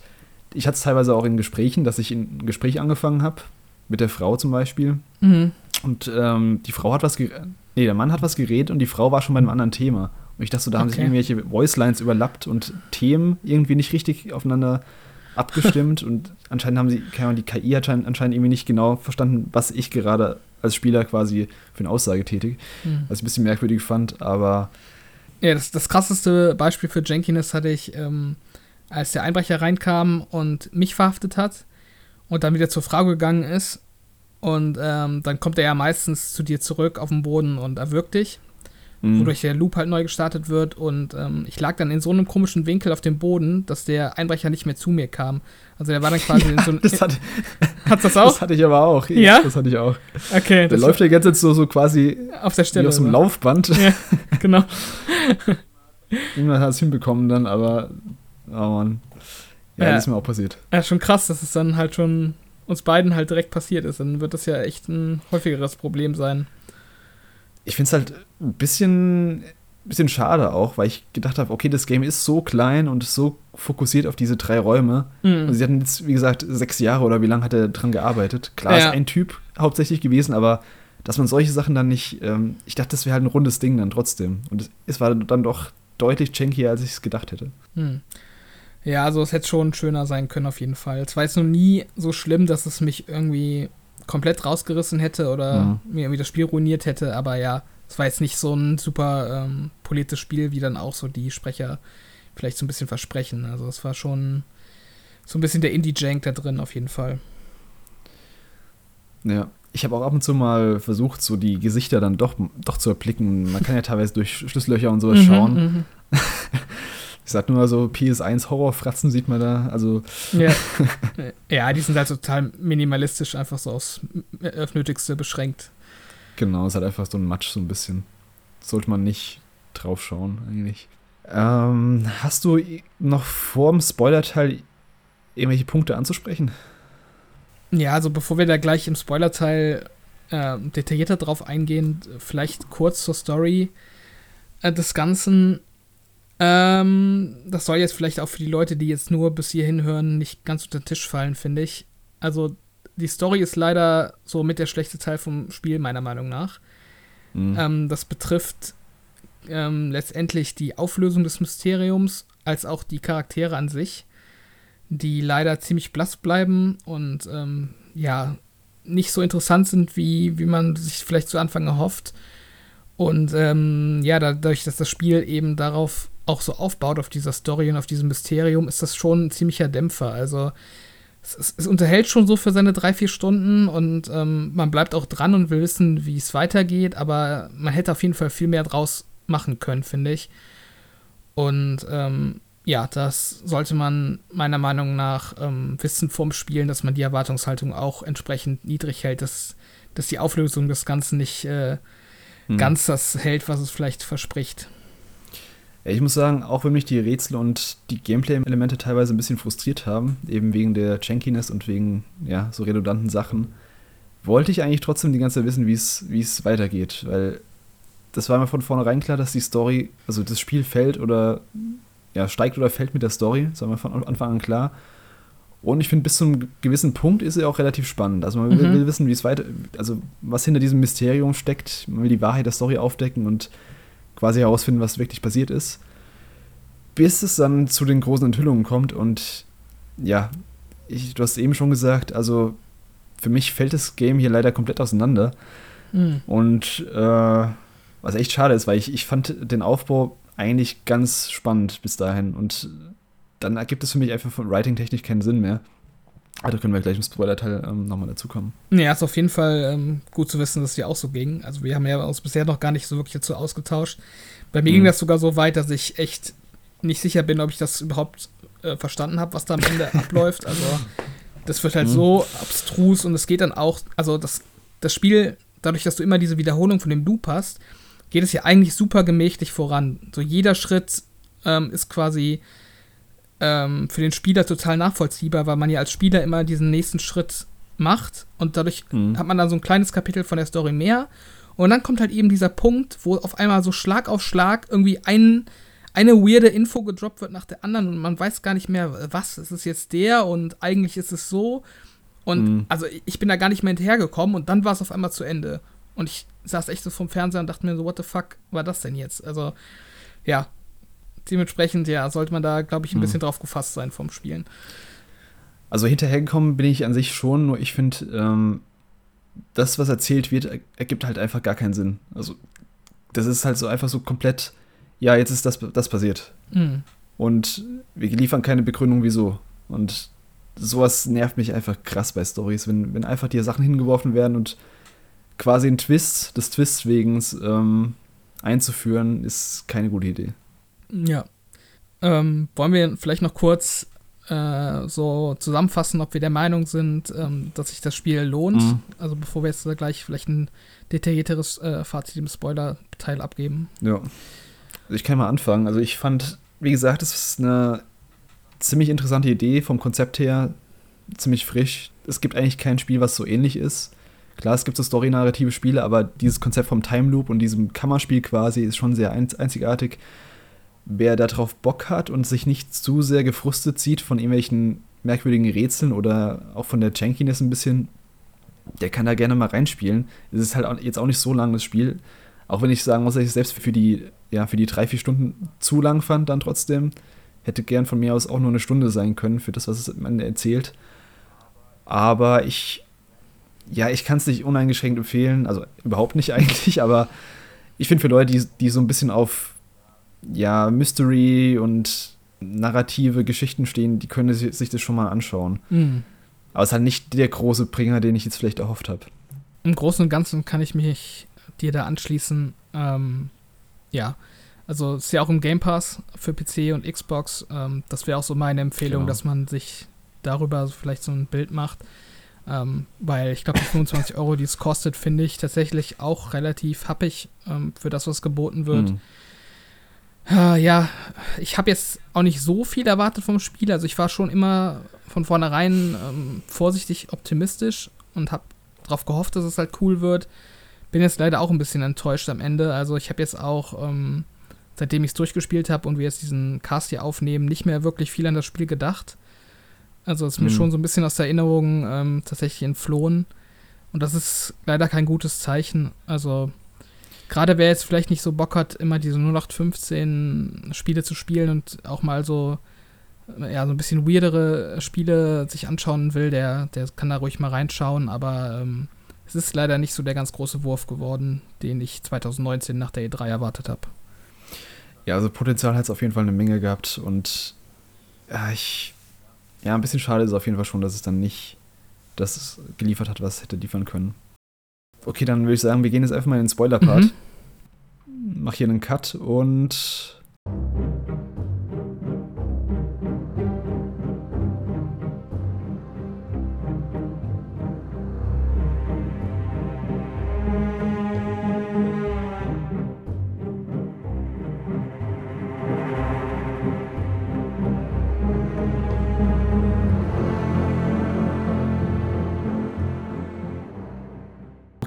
ich hatte es teilweise auch in Gesprächen, dass ich ein Gespräch angefangen habe, mit der Frau zum Beispiel. Mhm. Und ähm, die Frau hat was geredet, nee, der Mann hat was geredet und die Frau war schon bei einem anderen Thema. Und ich dachte so, da okay. haben sich irgendwelche Voicelines überlappt und Themen irgendwie nicht richtig aufeinander abgestimmt und anscheinend haben sie, keine Ahnung, die KI hat anscheinend irgendwie nicht genau verstanden, was ich gerade als Spieler quasi für eine Aussage tätige. Mhm. Was ich ein bisschen merkwürdig fand, aber. Ja, das, das krasseste Beispiel für Jenkins hatte ich, ähm, als der Einbrecher reinkam und mich verhaftet hat und dann wieder zur Frau gegangen ist. Und ähm, dann kommt er ja meistens zu dir zurück auf den Boden und erwürgt dich mhm. wodurch der Loop halt neu gestartet wird. Und ähm, ich lag dann in so einem komischen Winkel auf dem Boden, dass der Einbrecher nicht mehr zu mir kam. Also der war dann quasi ja, in so einem. Das hat, Hat's das auch? Das hatte ich aber auch. Ja? Das hatte ich auch. Okay. Der läuft ja jetzt so, so quasi auf der Stelle. Wie aus dem Laufband. Ja, genau. Irgendwann hat es hinbekommen dann, aber. Oh Mann. Ja, ja, das ist mir auch passiert. Ja, schon krass, dass es dann halt schon uns beiden halt direkt passiert ist. Dann wird das ja echt ein häufigeres Problem sein ich finde es halt ein bisschen, bisschen schade auch, weil ich gedacht habe, okay, das Game ist so klein und so fokussiert auf diese drei Räume. Mhm. Und sie hatten jetzt, wie gesagt, sechs Jahre oder wie lange hat er dran gearbeitet? Klar, ja. ist ein Typ hauptsächlich gewesen, aber dass man solche Sachen dann nicht, ähm, ich dachte, das wäre halt ein rundes Ding dann trotzdem. Und es, war dann doch deutlich chankier, als ich es gedacht hätte. Mhm. Ja, also es hätte schon schöner sein können auf jeden Fall. Es war jetzt noch nie so schlimm, dass es mich irgendwie komplett rausgerissen hätte oder mhm. mir irgendwie das Spiel ruiniert hätte, aber ja, es war jetzt nicht so ein super ähm, politisches Spiel, wie dann auch so die Sprecher vielleicht so ein bisschen versprechen. Also es war schon so ein bisschen der Indie-Jank da drin auf jeden Fall. Ja, ich habe auch ab und zu mal versucht, so die Gesichter dann doch, doch zu erblicken. Man kann ja teilweise durch Schlüssellöcher und sowas mhm, schauen. Ich sag nur so PS1 Horrorfratzen sieht man da, also. Ja. ja, die sind halt total minimalistisch, einfach so aufs Nötigste beschränkt. Genau, ist halt einfach so ein Matsch so ein bisschen. Sollte man nicht drauf schauen, eigentlich. Ähm, hast du noch vor dem Spoiler-Teil irgendwelche Punkte anzusprechen? Ja, also bevor wir da gleich im Spoiler-Teil äh, detaillierter drauf eingehen, vielleicht kurz zur Story äh, des Ganzen. Ähm, das soll jetzt vielleicht auch für die Leute, die jetzt nur bis hierhin hören, nicht ganz unter den Tisch fallen, finde ich. Also, die Story ist leider so mit der schlechte Teil vom Spiel, meiner Meinung nach. Mhm. Ähm, das betrifft ähm, letztendlich die Auflösung des Mysteriums, als auch die Charaktere an sich, die leider ziemlich blass bleiben und ähm, ja, nicht so interessant sind, wie, wie man sich vielleicht zu Anfang erhofft. Und ähm, ja, dadurch, dass das Spiel eben darauf auch so aufbaut, auf dieser Story und auf diesem Mysterium, ist das schon ein ziemlicher Dämpfer. Also es, es unterhält schon so für seine drei, vier Stunden und ähm, man bleibt auch dran und will wissen, wie es weitergeht, aber man hätte auf jeden Fall viel mehr draus machen können, finde ich. Und ähm, ja, das sollte man meiner Meinung nach ähm, wissen vorm Spielen, dass man die Erwartungshaltung auch entsprechend niedrig hält, dass, dass die Auflösung des Ganzen nicht äh, hm. ganz das hält, was es vielleicht verspricht. Ich muss sagen, auch wenn mich die Rätsel und die Gameplay-Elemente teilweise ein bisschen frustriert haben, eben wegen der Jankiness und wegen ja, so redundanten Sachen, wollte ich eigentlich trotzdem die ganze Zeit wissen, wie es weitergeht. Weil das war mir von vornherein klar, dass die Story, also das Spiel fällt oder ja, steigt oder fällt mit der Story, das war mir von Anfang an klar. Und ich finde, bis zu einem gewissen Punkt ist sie auch relativ spannend. Also man will, mhm. will wissen, wie es weiter, also was hinter diesem Mysterium steckt. Man will die Wahrheit der Story aufdecken und quasi herausfinden, was wirklich passiert ist. Bis es dann zu den großen Enthüllungen kommt und ja, ich, du hast eben schon gesagt, also für mich fällt das Game hier leider komplett auseinander. Mhm. Und äh, was echt schade ist, weil ich, ich fand den Aufbau eigentlich ganz spannend bis dahin. Und dann ergibt es für mich einfach von Writing-technisch keinen Sinn mehr. Aber da können wir gleich im Spoiler-Teil ähm, nochmal dazukommen. Ja, ist auf jeden Fall ähm, gut zu wissen, dass es dir auch so ging. Also wir haben ja uns bisher noch gar nicht so wirklich dazu ausgetauscht. Bei mir mhm. ging das sogar so weit, dass ich echt nicht sicher bin, ob ich das überhaupt äh, verstanden habe, was da am Ende abläuft. Also das wird halt mhm. so abstrus und es geht dann auch, also das, das Spiel, dadurch, dass du immer diese Wiederholung von dem Loop hast, geht es ja eigentlich super gemächlich voran. So jeder Schritt ähm, ist quasi ähm, für den Spieler total nachvollziehbar, weil man ja als Spieler immer diesen nächsten Schritt macht und dadurch mhm. hat man dann so ein kleines Kapitel von der Story mehr Und dann kommt halt eben dieser Punkt, wo auf einmal so Schlag auf Schlag irgendwie ein, eine weirde Info gedroppt wird nach der anderen und man weiß gar nicht mehr, was, ist es jetzt der und eigentlich ist es so. Und mhm. also ich bin da gar nicht mehr hinterhergekommen und dann war es auf einmal zu Ende. Und ich saß echt so vom Fernseher und dachte mir so, what the fuck war das denn jetzt? Also, ja. Dementsprechend, ja, sollte man da, glaube ich, ein mhm. bisschen drauf gefasst sein vom Spielen. Also hinterhergekommen bin ich an sich schon, nur ich finde, ähm, das, was erzählt wird, ergibt halt einfach gar keinen Sinn. Also, das ist halt so einfach so komplett, ja, jetzt ist das, das passiert. Mhm. Und wir liefern keine Begründung, wieso. Und sowas nervt mich einfach krass bei Stories, wenn, wenn einfach dir Sachen hingeworfen werden und quasi ein Twist des Twists wegen ähm, einzuführen, ist keine gute Idee. Ja. Ähm, wollen wir vielleicht noch kurz äh, so zusammenfassen, ob wir der Meinung sind, ähm, dass sich das Spiel lohnt. Mhm. Also bevor wir jetzt gleich vielleicht ein detaillierteres äh, Fazit im Spoiler-Teil abgeben. Ja. Also ich kann mal anfangen. Also ich fand, wie gesagt, es ist eine ziemlich interessante Idee vom Konzept her, ziemlich frisch. Es gibt eigentlich kein Spiel, was so ähnlich ist. Klar, es gibt so story-narrative Spiele, aber dieses Konzept vom Time Loop und diesem Kammerspiel quasi ist schon sehr einzigartig wer darauf Bock hat und sich nicht zu sehr gefrustet sieht von irgendwelchen merkwürdigen Rätseln oder auch von der Jankiness ein bisschen, der kann da gerne mal reinspielen. Es ist halt jetzt auch nicht so lang das Spiel. Auch wenn ich sagen muss, dass ich es selbst für die, ja, für die drei, vier Stunden zu lang fand, dann trotzdem. Hätte gern von mir aus auch nur eine Stunde sein können für das, was es man erzählt. Aber ich, ja, ich kann es nicht uneingeschränkt empfehlen. Also überhaupt nicht eigentlich, aber ich finde für Leute, die, die so ein bisschen auf ja, Mystery und narrative Geschichten stehen, die können sich das schon mal anschauen. Mhm. Aber es ist halt nicht der große Bringer, den ich jetzt vielleicht erhofft habe. Im Großen und Ganzen kann ich mich dir da anschließen. Ähm, ja, also es ist ja auch im Game Pass für PC und Xbox. Ähm, das wäre auch so meine Empfehlung, genau. dass man sich darüber vielleicht so ein Bild macht. Ähm, weil ich glaube, die 25 Euro, die es kostet, finde ich tatsächlich auch relativ happig ähm, für das, was geboten wird. Mhm. Äh, ja, ich habe jetzt auch nicht so viel erwartet vom Spiel. Also ich war schon immer von vornherein ähm, vorsichtig optimistisch und habe darauf gehofft, dass es halt cool wird. Bin jetzt leider auch ein bisschen enttäuscht am Ende. Also ich habe jetzt auch, ähm, seitdem ich es durchgespielt habe und wir jetzt diesen Cast hier aufnehmen, nicht mehr wirklich viel an das Spiel gedacht. Also es ist mir mhm. schon so ein bisschen aus der Erinnerung ähm, tatsächlich entflohen. Und das ist leider kein gutes Zeichen. Also gerade wer jetzt vielleicht nicht so Bock hat, immer diese 0815 Spiele zu spielen und auch mal so, ja, so ein bisschen weirdere Spiele sich anschauen will, der, der kann da ruhig mal reinschauen, aber ähm, es ist leider nicht so der ganz große Wurf geworden, den ich 2019 nach der E3 erwartet habe. Ja, also Potenzial hat es auf jeden Fall eine Menge gehabt und ja, ich, ja, ein bisschen schade ist es auf jeden Fall schon, dass es dann nicht das geliefert hat, was es hätte liefern können. Okay, dann würde ich sagen, wir gehen jetzt einfach mal in den Spoiler-Part. Mhm. Mach hier einen Cut und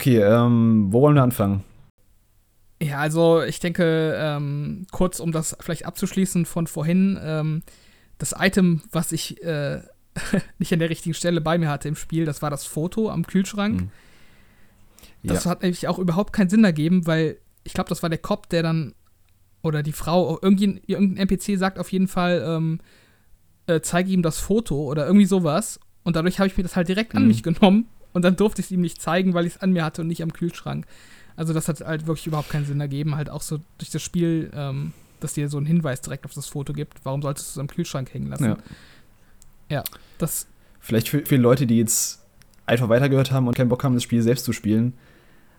Okay, ähm, wo wollen wir anfangen? Ja, also ich denke, ähm, kurz um das vielleicht abzuschließen von vorhin, ähm, das Item, was ich äh, nicht an der richtigen Stelle bei mir hatte im Spiel, das war das Foto am Kühlschrank. Mhm. Das ja. hat nämlich auch überhaupt keinen Sinn ergeben, weil ich glaube, das war der Cop, der dann, oder die Frau, irgendein, irgendein NPC sagt auf jeden Fall, ähm, äh, zeige ihm das Foto oder irgendwie sowas. Und dadurch habe ich mir das halt direkt mhm. an mich genommen und dann durfte ich es ihm nicht zeigen, weil ich es an mir hatte und nicht am Kühlschrank. Also das hat halt wirklich überhaupt keinen Sinn ergeben. Halt auch so durch das Spiel, ähm, dass dir so einen Hinweis direkt auf das Foto gibt. Warum solltest du es am Kühlschrank hängen lassen? Ja, ja das. Vielleicht für viele Leute, die jetzt einfach weitergehört haben und keinen Bock haben, das Spiel selbst zu spielen.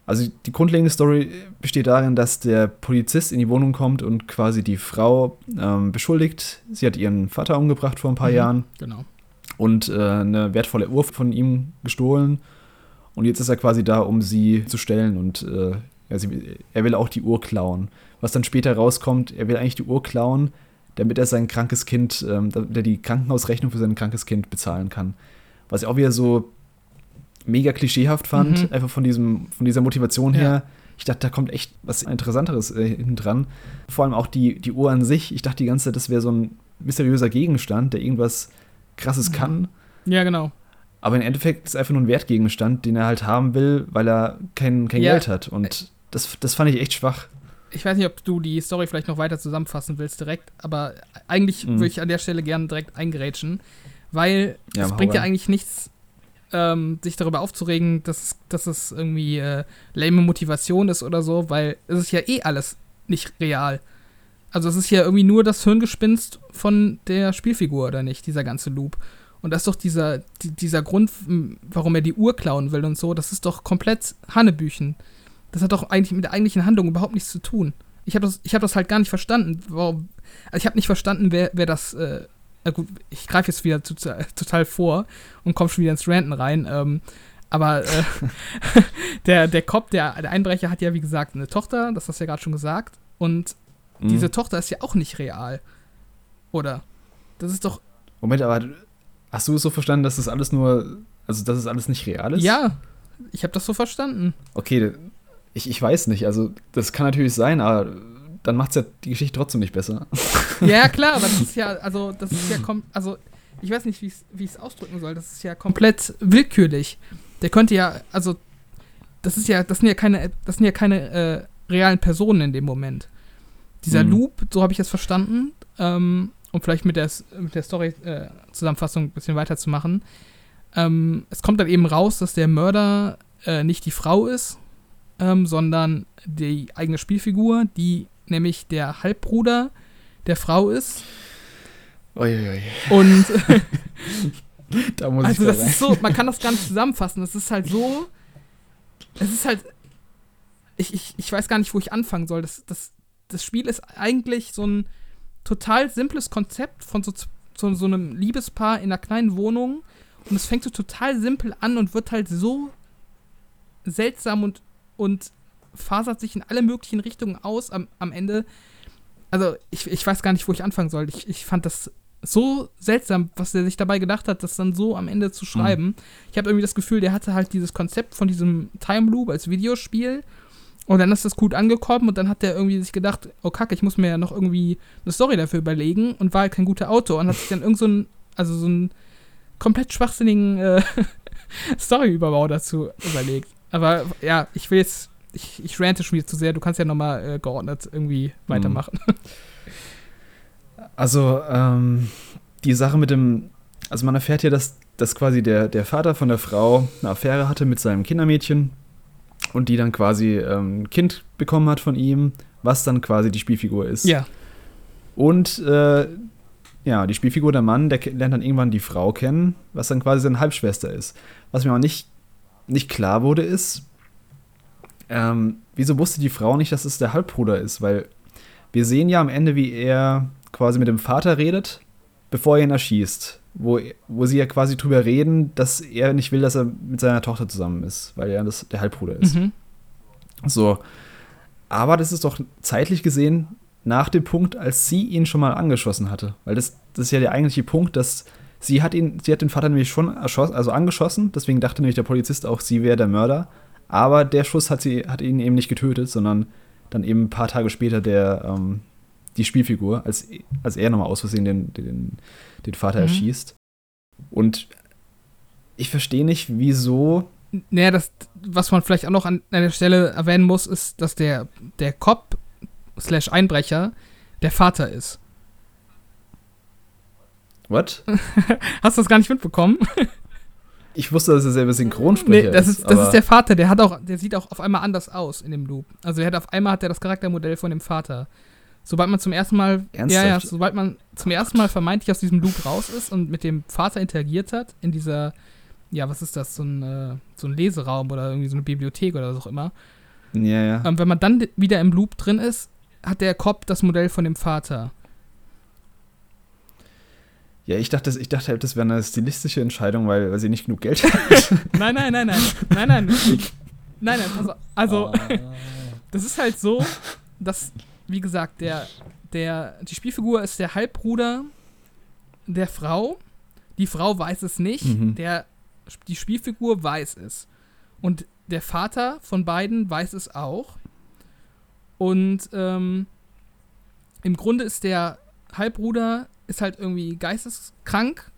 Also die grundlegende Story besteht darin, dass der Polizist in die Wohnung kommt und quasi die Frau ähm, beschuldigt. Sie hat ihren Vater umgebracht vor ein paar mhm, Jahren. Genau und äh, eine wertvolle Uhr von ihm gestohlen. Und jetzt ist er quasi da, um sie zu stellen und äh, er, sie, er will auch die Uhr klauen. Was dann später rauskommt, er will eigentlich die Uhr klauen, damit er sein krankes Kind, ähm, damit er die Krankenhausrechnung für sein krankes Kind bezahlen kann. Was ich auch wieder so mega klischeehaft fand, mhm. einfach von, diesem, von dieser Motivation ja. her. Ich dachte, da kommt echt was Interessanteres äh, hinten dran. Vor allem auch die, die Uhr an sich. Ich dachte die ganze Zeit, das wäre so ein mysteriöser Gegenstand, der irgendwas krasses kann. Ja, genau. Aber im Endeffekt ist es einfach nur ein Wertgegenstand, den er halt haben will, weil er kein, kein ja. Geld hat. Und das, das fand ich echt schwach. Ich weiß nicht, ob du die Story vielleicht noch weiter zusammenfassen willst direkt, aber eigentlich mhm. würde ich an der Stelle gerne direkt eingerätschen, weil ja, es bringt ja eigentlich nichts, ähm, sich darüber aufzuregen, dass, dass es irgendwie äh, lame Motivation ist oder so, weil es ist ja eh alles nicht real. Also es ist ja irgendwie nur das Hirngespinst von der Spielfigur, oder nicht, dieser ganze Loop. Und das ist doch dieser, die, dieser Grund, warum er die Uhr klauen will und so, das ist doch komplett Hanebüchen. Das hat doch eigentlich mit der eigentlichen Handlung überhaupt nichts zu tun. Ich habe das, hab das halt gar nicht verstanden. Warum, also ich habe nicht verstanden, wer, wer das. Äh, gut, ich greife jetzt wieder zu, total vor und komme schon wieder ins Ranten rein. Ähm, aber äh, der, der Cop, der, der Einbrecher, hat ja wie gesagt eine Tochter, das hast du ja gerade schon gesagt. Und mhm. diese Tochter ist ja auch nicht real. Oder? Das ist doch. Moment, aber Hast du es so verstanden, dass das alles nur, also dass es alles nicht real ist? Ja, ich habe das so verstanden. Okay, ich, ich weiß nicht. Also das kann natürlich sein, aber dann macht es ja die Geschichte trotzdem nicht besser. Ja, klar, aber das ist ja, also das ist ja, also ich weiß nicht, wie ich es ausdrücken soll. Das ist ja komplett willkürlich. Der könnte ja, also das ist ja, das sind ja keine, das sind ja keine äh, realen Personen in dem Moment. Dieser mhm. Loop, so habe ich es verstanden, ähm, um vielleicht mit der, mit der Story-Zusammenfassung äh, ein bisschen weiterzumachen. Ähm, es kommt dann eben raus, dass der Mörder äh, nicht die Frau ist, ähm, sondern die eigene Spielfigur, die nämlich der Halbbruder der Frau ist. Uiuiui. Und da muss also ich da das rein. ist so, man kann das gar nicht zusammenfassen. Es ist halt so, es ist halt, ich, ich, ich weiß gar nicht, wo ich anfangen soll. Das, das, das Spiel ist eigentlich so ein total simples Konzept von so, so, so einem Liebespaar in einer kleinen Wohnung. Und es fängt so total simpel an und wird halt so seltsam und, und fasert sich in alle möglichen Richtungen aus am, am Ende. Also, ich, ich weiß gar nicht, wo ich anfangen soll. Ich, ich fand das so seltsam, was er sich dabei gedacht hat, das dann so am Ende zu schreiben. Mhm. Ich habe irgendwie das Gefühl, der hatte halt dieses Konzept von diesem Time Loop als Videospiel und dann ist das gut angekommen und dann hat der irgendwie sich gedacht, oh kacke, ich muss mir ja noch irgendwie eine Story dafür überlegen und war halt kein guter Autor und hat sich dann irgend so also so einen komplett schwachsinnigen äh, Storyüberbau dazu überlegt. Aber ja, ich will jetzt, ich, ich rante schon wieder zu sehr, du kannst ja nochmal äh, geordnet irgendwie mhm. weitermachen. Also, ähm, die Sache mit dem, also man erfährt ja, dass, dass quasi der, der Vater von der Frau eine Affäre hatte mit seinem Kindermädchen und die dann quasi ähm, ein Kind bekommen hat von ihm, was dann quasi die Spielfigur ist. Ja. Und äh, ja, die Spielfigur, der Mann, der lernt dann irgendwann die Frau kennen, was dann quasi seine Halbschwester ist. Was mir auch nicht, nicht klar wurde, ist, ähm, wieso wusste die Frau nicht, dass es der Halbbruder ist? Weil wir sehen ja am Ende, wie er quasi mit dem Vater redet, bevor er ihn erschießt wo, wo sie ja quasi drüber reden, dass er nicht will, dass er mit seiner Tochter zusammen ist, weil er das, der Halbbruder ist. Mhm. So. Aber das ist doch zeitlich gesehen nach dem Punkt, als sie ihn schon mal angeschossen hatte. Weil das, das ist ja der eigentliche Punkt, dass sie hat ihn, sie hat den Vater nämlich schon erschossen, also angeschossen, deswegen dachte nämlich der Polizist auch, sie wäre der Mörder. Aber der Schuss hat, sie, hat ihn eben nicht getötet, sondern dann eben ein paar Tage später der, ähm, die Spielfigur, als, als er nochmal aus Versehen den, den, den Vater mhm. erschießt. Und ich verstehe nicht, wieso. Naja, das, was man vielleicht auch noch an einer Stelle erwähnen muss, ist, dass der, der Cop slash Einbrecher der Vater ist. What? Hast du das gar nicht mitbekommen? Ich wusste, dass er selber Synchronsprecher nee, das ist. Das ist der Vater, der hat auch, der sieht auch auf einmal anders aus in dem Loop. Also er hat auf einmal hat er das Charaktermodell von dem Vater. Sobald man zum ersten Mal, Ernsthaft? ja, ja, sobald man zum ersten Mal vermeintlich aus diesem Loop raus ist und mit dem Vater interagiert hat, in dieser, ja, was ist das, so ein, äh, so ein Leseraum oder irgendwie so eine Bibliothek oder was auch immer. Ja, ja. Ähm, wenn man dann wieder im Loop drin ist, hat der Cop das Modell von dem Vater. Ja, ich dachte, ich dachte das wäre eine stilistische Entscheidung, weil, weil sie nicht genug Geld hat. nein, nein, nein, nein. Nein, nein. nein, nein, also, also oh. das ist halt so, dass wie gesagt, der, der, die Spielfigur ist der Halbbruder der Frau. Die Frau weiß es nicht. Mhm. Der, die Spielfigur weiß es. Und der Vater von beiden weiß es auch. Und ähm, im Grunde ist der Halbbruder ist halt irgendwie geisteskrank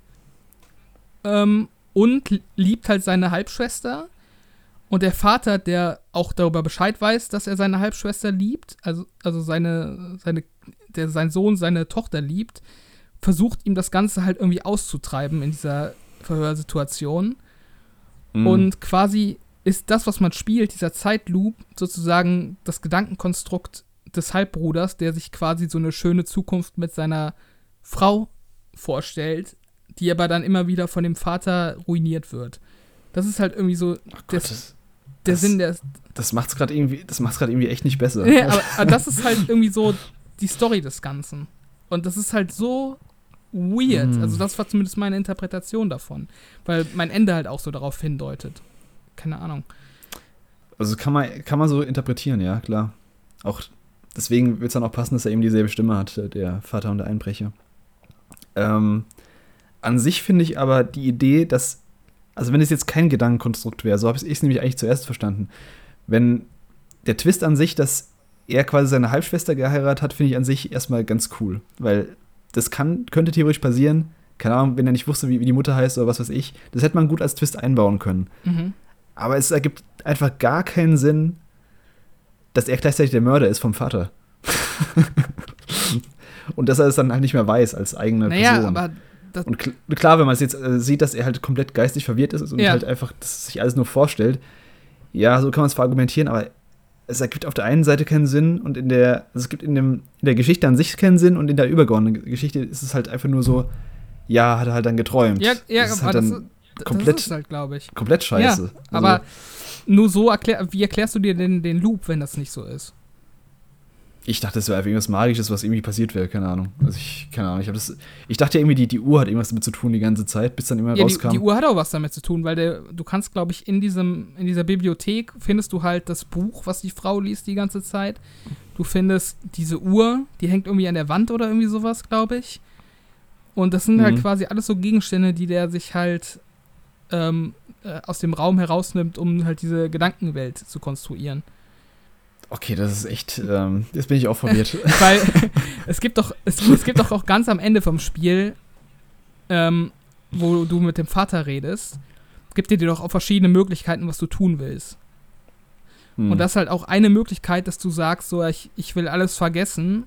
ähm, und liebt halt seine Halbschwester. Und der Vater, der auch darüber Bescheid weiß, dass er seine Halbschwester liebt, also, also seine, seine, der sein Sohn seine Tochter liebt, versucht ihm das Ganze halt irgendwie auszutreiben in dieser Verhörsituation. Mhm. Und quasi ist das, was man spielt, dieser Zeitloop, sozusagen das Gedankenkonstrukt des Halbbruders, der sich quasi so eine schöne Zukunft mit seiner Frau vorstellt, die aber dann immer wieder von dem Vater ruiniert wird. Das ist halt irgendwie so Gott, das, das, der Sinn der. Das macht's gerade irgendwie, das macht's gerade irgendwie echt nicht besser. Ja, aber, aber das ist halt irgendwie so die Story des Ganzen. Und das ist halt so weird. Mm. Also das war zumindest meine Interpretation davon. Weil mein Ende halt auch so darauf hindeutet. Keine Ahnung. Also kann man, kann man so interpretieren, ja, klar. Auch deswegen wird es dann auch passen, dass er eben dieselbe Stimme hat, der Vater und der Einbrecher. Ähm, an sich finde ich aber die Idee, dass, also wenn es jetzt kein Gedankenkonstrukt wäre, so habe ich es nämlich eigentlich zuerst verstanden. Wenn der Twist an sich, dass er quasi seine Halbschwester geheiratet hat, finde ich an sich erstmal ganz cool. Weil das kann, könnte theoretisch passieren. Keine Ahnung, wenn er nicht wusste, wie, wie die Mutter heißt oder was weiß ich. Das hätte man gut als Twist einbauen können. Mhm. Aber es ergibt einfach gar keinen Sinn, dass er gleichzeitig der Mörder ist vom Vater. und dass er es dann halt nicht mehr weiß als eigene naja, Person. Aber und kl klar, wenn man es jetzt äh, sieht, dass er halt komplett geistig verwirrt ist und ja. halt einfach sich alles nur vorstellt, ja, so kann man es verargumentieren, aber es ergibt auf der einen Seite keinen Sinn und in der, also es gibt in, dem, in der Geschichte an sich keinen Sinn und in der übergeordneten Geschichte ist es halt einfach nur so, ja, hat er halt dann geträumt. Ja, ja das aber halt das, komplett, das ist halt, glaube ich. Komplett scheiße. Ja, aber also, nur so, erklär, wie erklärst du dir den, den Loop, wenn das nicht so ist? Ich dachte, es wäre einfach irgendwas Magisches, was irgendwie passiert wäre, keine Ahnung. Also ich, keine Ahnung, ich habe das. Ich dachte ja irgendwie, die, die Uhr hat irgendwas damit zu tun die ganze Zeit, bis dann immer ja, rauskam. Die, die Uhr hat auch was damit zu tun, weil der, du kannst, glaube ich, in diesem, in dieser Bibliothek findest du halt das Buch, was die Frau liest die ganze Zeit. Du findest diese Uhr, die hängt irgendwie an der Wand oder irgendwie sowas, glaube ich. Und das sind halt mhm. halt quasi alles so Gegenstände, die der sich halt ähm, äh, aus dem Raum herausnimmt, um halt diese Gedankenwelt zu konstruieren. Okay, das ist echt, ähm, jetzt bin ich auch verwirrt. Weil es gibt doch, es, es, gibt doch auch ganz am Ende vom Spiel, ähm, wo du mit dem Vater redest, gibt dir doch auch verschiedene Möglichkeiten, was du tun willst. Hm. Und das ist halt auch eine Möglichkeit, dass du sagst, so, ich, ich will alles vergessen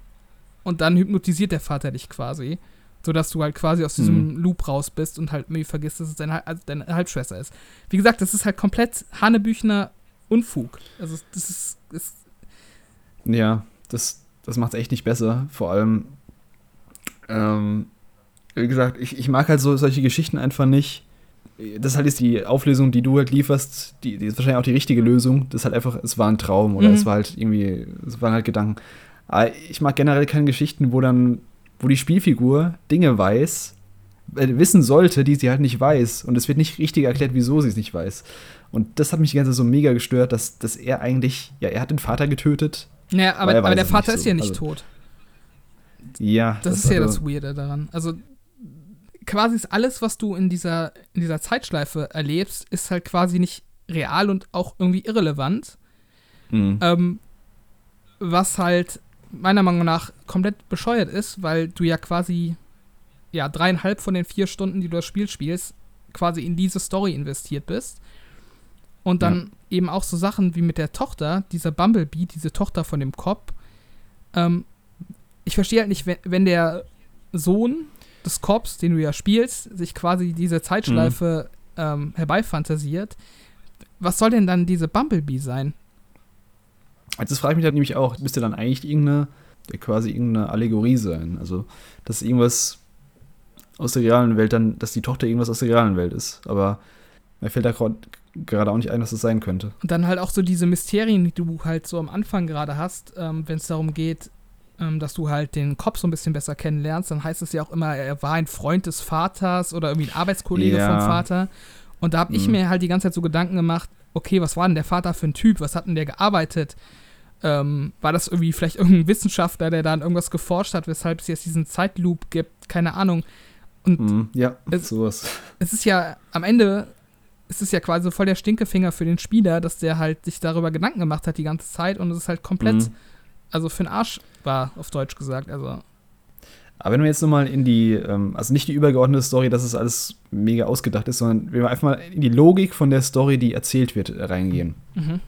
und dann hypnotisiert der Vater dich quasi, sodass du halt quasi aus diesem hm. Loop raus bist und halt irgendwie vergisst, dass es deine, also deine Halbschwester ist. Wie gesagt, das ist halt komplett Hanebüchner Unfug. Also das ist, ist ja, das, das macht es echt nicht besser. Vor allem, ähm, wie gesagt, ich, ich mag halt so solche Geschichten einfach nicht. Das ist halt jetzt die Auflösung, die du halt lieferst, die, die ist wahrscheinlich auch die richtige Lösung. Das ist halt einfach, es war ein Traum oder mhm. es war halt irgendwie, es waren halt Gedanken. Aber ich mag generell keine Geschichten, wo dann, wo die Spielfigur Dinge weiß, äh, wissen sollte, die sie halt nicht weiß. Und es wird nicht richtig erklärt, wieso sie es nicht weiß. Und das hat mich die ganze Zeit so mega gestört, dass, dass er eigentlich, ja, er hat den Vater getötet, naja, aber, aber der Vater ist ja nicht also, tot. Ja. Das, das ist ja das Weirde daran. Also quasi ist alles, was du in dieser, in dieser Zeitschleife erlebst, ist halt quasi nicht real und auch irgendwie irrelevant. Mhm. Ähm, was halt meiner Meinung nach komplett bescheuert ist, weil du ja quasi ja dreieinhalb von den vier Stunden, die du das Spiel spielst, quasi in diese Story investiert bist. Und dann ja. eben auch so Sachen wie mit der Tochter, dieser Bumblebee, diese Tochter von dem Cop. Ähm, ich verstehe halt nicht, wenn, wenn der Sohn des Cops, den du ja spielst, sich quasi diese Zeitschleife mhm. ähm, herbeifantasiert. Was soll denn dann diese Bumblebee sein? Also das frage ich mich halt nämlich auch, müsste dann eigentlich irgendeine, quasi irgendeine Allegorie sein. Also, dass irgendwas aus der realen Welt dann, dass die Tochter irgendwas aus der realen Welt ist. Aber mir fällt da gerade auch nicht ein, was das sein könnte. Und dann halt auch so diese Mysterien, die du halt so am Anfang gerade hast, ähm, wenn es darum geht, ähm, dass du halt den Kopf so ein bisschen besser kennenlernst, dann heißt es ja auch immer, er war ein Freund des Vaters oder irgendwie ein Arbeitskollege ja. vom Vater. Und da habe ich mhm. mir halt die ganze Zeit so Gedanken gemacht, okay, was war denn der Vater für ein Typ? Was hat denn der gearbeitet? Ähm, war das irgendwie vielleicht irgendein Wissenschaftler, der da an irgendwas geforscht hat, weshalb es jetzt diesen Zeitloop gibt? Keine Ahnung. Und mhm, ja, es, sowas. Es ist ja am Ende es ist ja quasi voll der Stinkefinger für den Spieler, dass der halt sich darüber Gedanken gemacht hat die ganze Zeit und es ist halt komplett mhm. also für den Arsch war, auf Deutsch gesagt. Also. Aber wenn wir jetzt nochmal in die, ähm, also nicht die übergeordnete Story, dass es alles mega ausgedacht ist, sondern wenn wir einfach mal in die Logik von der Story, die erzählt wird, reingehen. Mhm.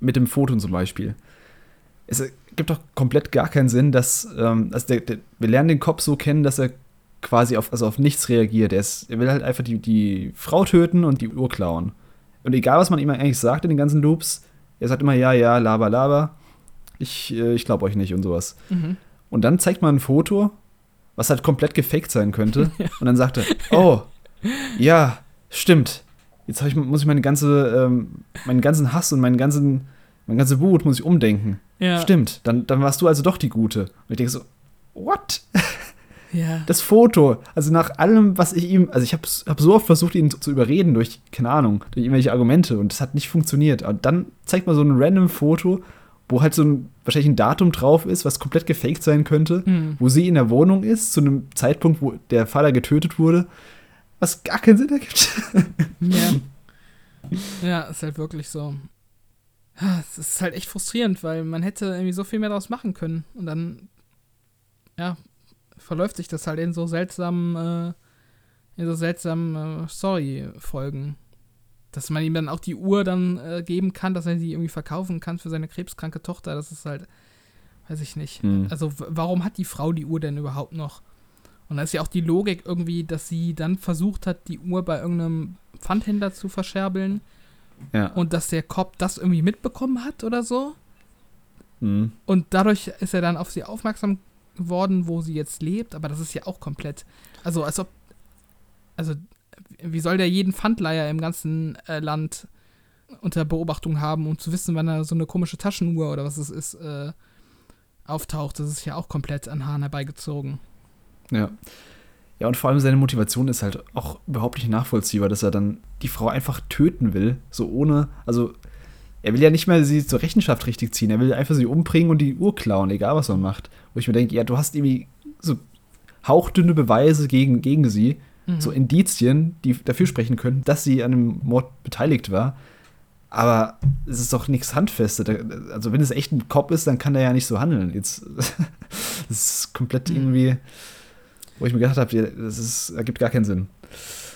Mit dem Foto zum Beispiel. Es gibt doch komplett gar keinen Sinn, dass, ähm, also der, der, wir lernen den Kopf so kennen, dass er quasi auf, also auf nichts reagiert. Er, ist, er will halt einfach die, die Frau töten und die Uhr klauen. Und egal, was man ihm eigentlich sagt in den ganzen Loops, er sagt immer, ja, ja, laber, laber. Ich, äh, ich glaube euch nicht und sowas. Mhm. Und dann zeigt man ein Foto, was halt komplett gefaked sein könnte. ja. Und dann sagt er, oh, ja, stimmt. Jetzt ich, muss ich meine ganze, ähm, meinen ganzen Hass und meinen ganzen, meine ganze Wut muss ich umdenken. Ja. Stimmt, dann, dann warst du also doch die Gute. Und ich denke so, what? Ja. Das Foto, also nach allem, was ich ihm, also ich habe hab so oft versucht, ihn zu überreden durch, keine Ahnung, durch irgendwelche Argumente und das hat nicht funktioniert. Und dann zeigt man so ein random Foto, wo halt so ein, wahrscheinlich ein Datum drauf ist, was komplett gefaked sein könnte, mhm. wo sie in der Wohnung ist, zu einem Zeitpunkt, wo der Vater getötet wurde, was gar keinen Sinn ergibt. Ja. Ja, ist halt wirklich so. Es ist halt echt frustrierend, weil man hätte irgendwie so viel mehr daraus machen können. Und dann, ja, verläuft sich das halt in so seltsamen, äh, in so seltsamen äh, Story-Folgen. Dass man ihm dann auch die Uhr dann äh, geben kann, dass er sie irgendwie verkaufen kann für seine krebskranke Tochter, das ist halt, weiß ich nicht. Mhm. Also warum hat die Frau die Uhr denn überhaupt noch? Und da ist ja auch die Logik irgendwie, dass sie dann versucht hat, die Uhr bei irgendeinem Pfandhändler zu verscherbeln. Ja. Und dass der Cop das irgendwie mitbekommen hat oder so. Mhm. Und dadurch ist er dann auf sie aufmerksam worden, wo sie jetzt lebt, aber das ist ja auch komplett. Also, als ob. Also, wie soll der jeden Pfandleier im ganzen äh, Land unter Beobachtung haben, um zu wissen, wann er so eine komische Taschenuhr oder was es ist, äh, auftaucht? Das ist ja auch komplett an Haaren herbeigezogen. Ja. Ja, und vor allem seine Motivation ist halt auch überhaupt nicht nachvollziehbar, dass er dann die Frau einfach töten will, so ohne, also er will ja nicht mehr sie zur Rechenschaft richtig ziehen. Er will einfach sie umbringen und die Uhr klauen, egal was man macht. Wo ich mir denke, ja, du hast irgendwie so hauchdünne Beweise gegen, gegen sie, mhm. so Indizien, die dafür sprechen können, dass sie an dem Mord beteiligt war. Aber es ist doch nichts Handfestes. Also, wenn es echt ein Cop ist, dann kann der ja nicht so handeln. Jetzt, das ist komplett mhm. irgendwie, wo ich mir gedacht habe, das ist, ergibt gar keinen Sinn.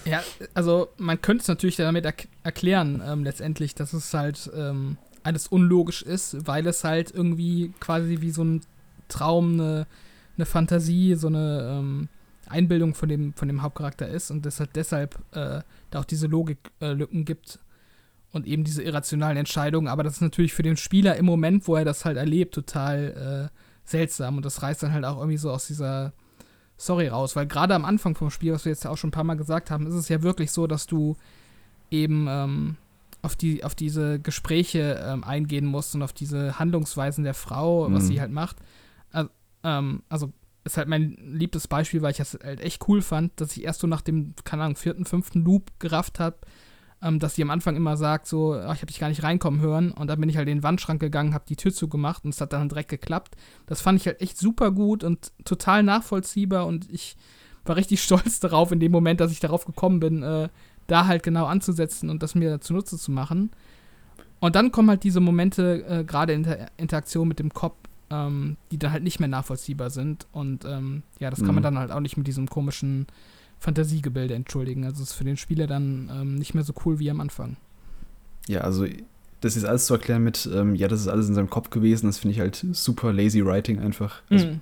Ja, also man könnte es natürlich damit er erklären, ähm, letztendlich, dass es halt ähm, alles unlogisch ist, weil es halt irgendwie quasi wie so ein Traum, eine, eine Fantasie, so eine ähm, Einbildung von dem, von dem Hauptcharakter ist und deshalb, deshalb äh, da auch diese Logiklücken äh, gibt und eben diese irrationalen Entscheidungen. Aber das ist natürlich für den Spieler im Moment, wo er das halt erlebt, total äh, seltsam und das reißt dann halt auch irgendwie so aus dieser Story raus, weil gerade am Anfang vom Spiel, was wir jetzt ja auch schon ein paar Mal gesagt haben, ist es ja wirklich so, dass du eben ähm, auf, die, auf diese Gespräche ähm, eingehen musst und auf diese Handlungsweisen der Frau, mhm. was sie halt macht. Also, ähm, also ist halt mein liebstes Beispiel, weil ich das halt echt cool fand, dass ich erst so nach dem, keine Ahnung, vierten, fünften Loop gerafft habe, ähm, dass sie am Anfang immer sagt, so, ach, ich habe dich gar nicht reinkommen hören. Und dann bin ich halt in den Wandschrank gegangen, habe die Tür zugemacht und es hat dann direkt geklappt. Das fand ich halt echt super gut und total nachvollziehbar und ich war richtig stolz darauf in dem Moment, dass ich darauf gekommen bin, äh, da halt genau anzusetzen und das mir zunutze zu machen. Und dann kommen halt diese Momente, äh, gerade in der Interaktion mit dem Kopf, ähm, die dann halt nicht mehr nachvollziehbar sind. Und ähm, ja, das kann man mhm. dann halt auch nicht mit diesem komischen Fantasiegebilde entschuldigen. Also es ist für den Spieler dann ähm, nicht mehr so cool wie am Anfang. Ja, also das ist alles zu erklären mit, ähm, ja, das ist alles in seinem Kopf gewesen, das finde ich halt super lazy writing einfach. Also, mm.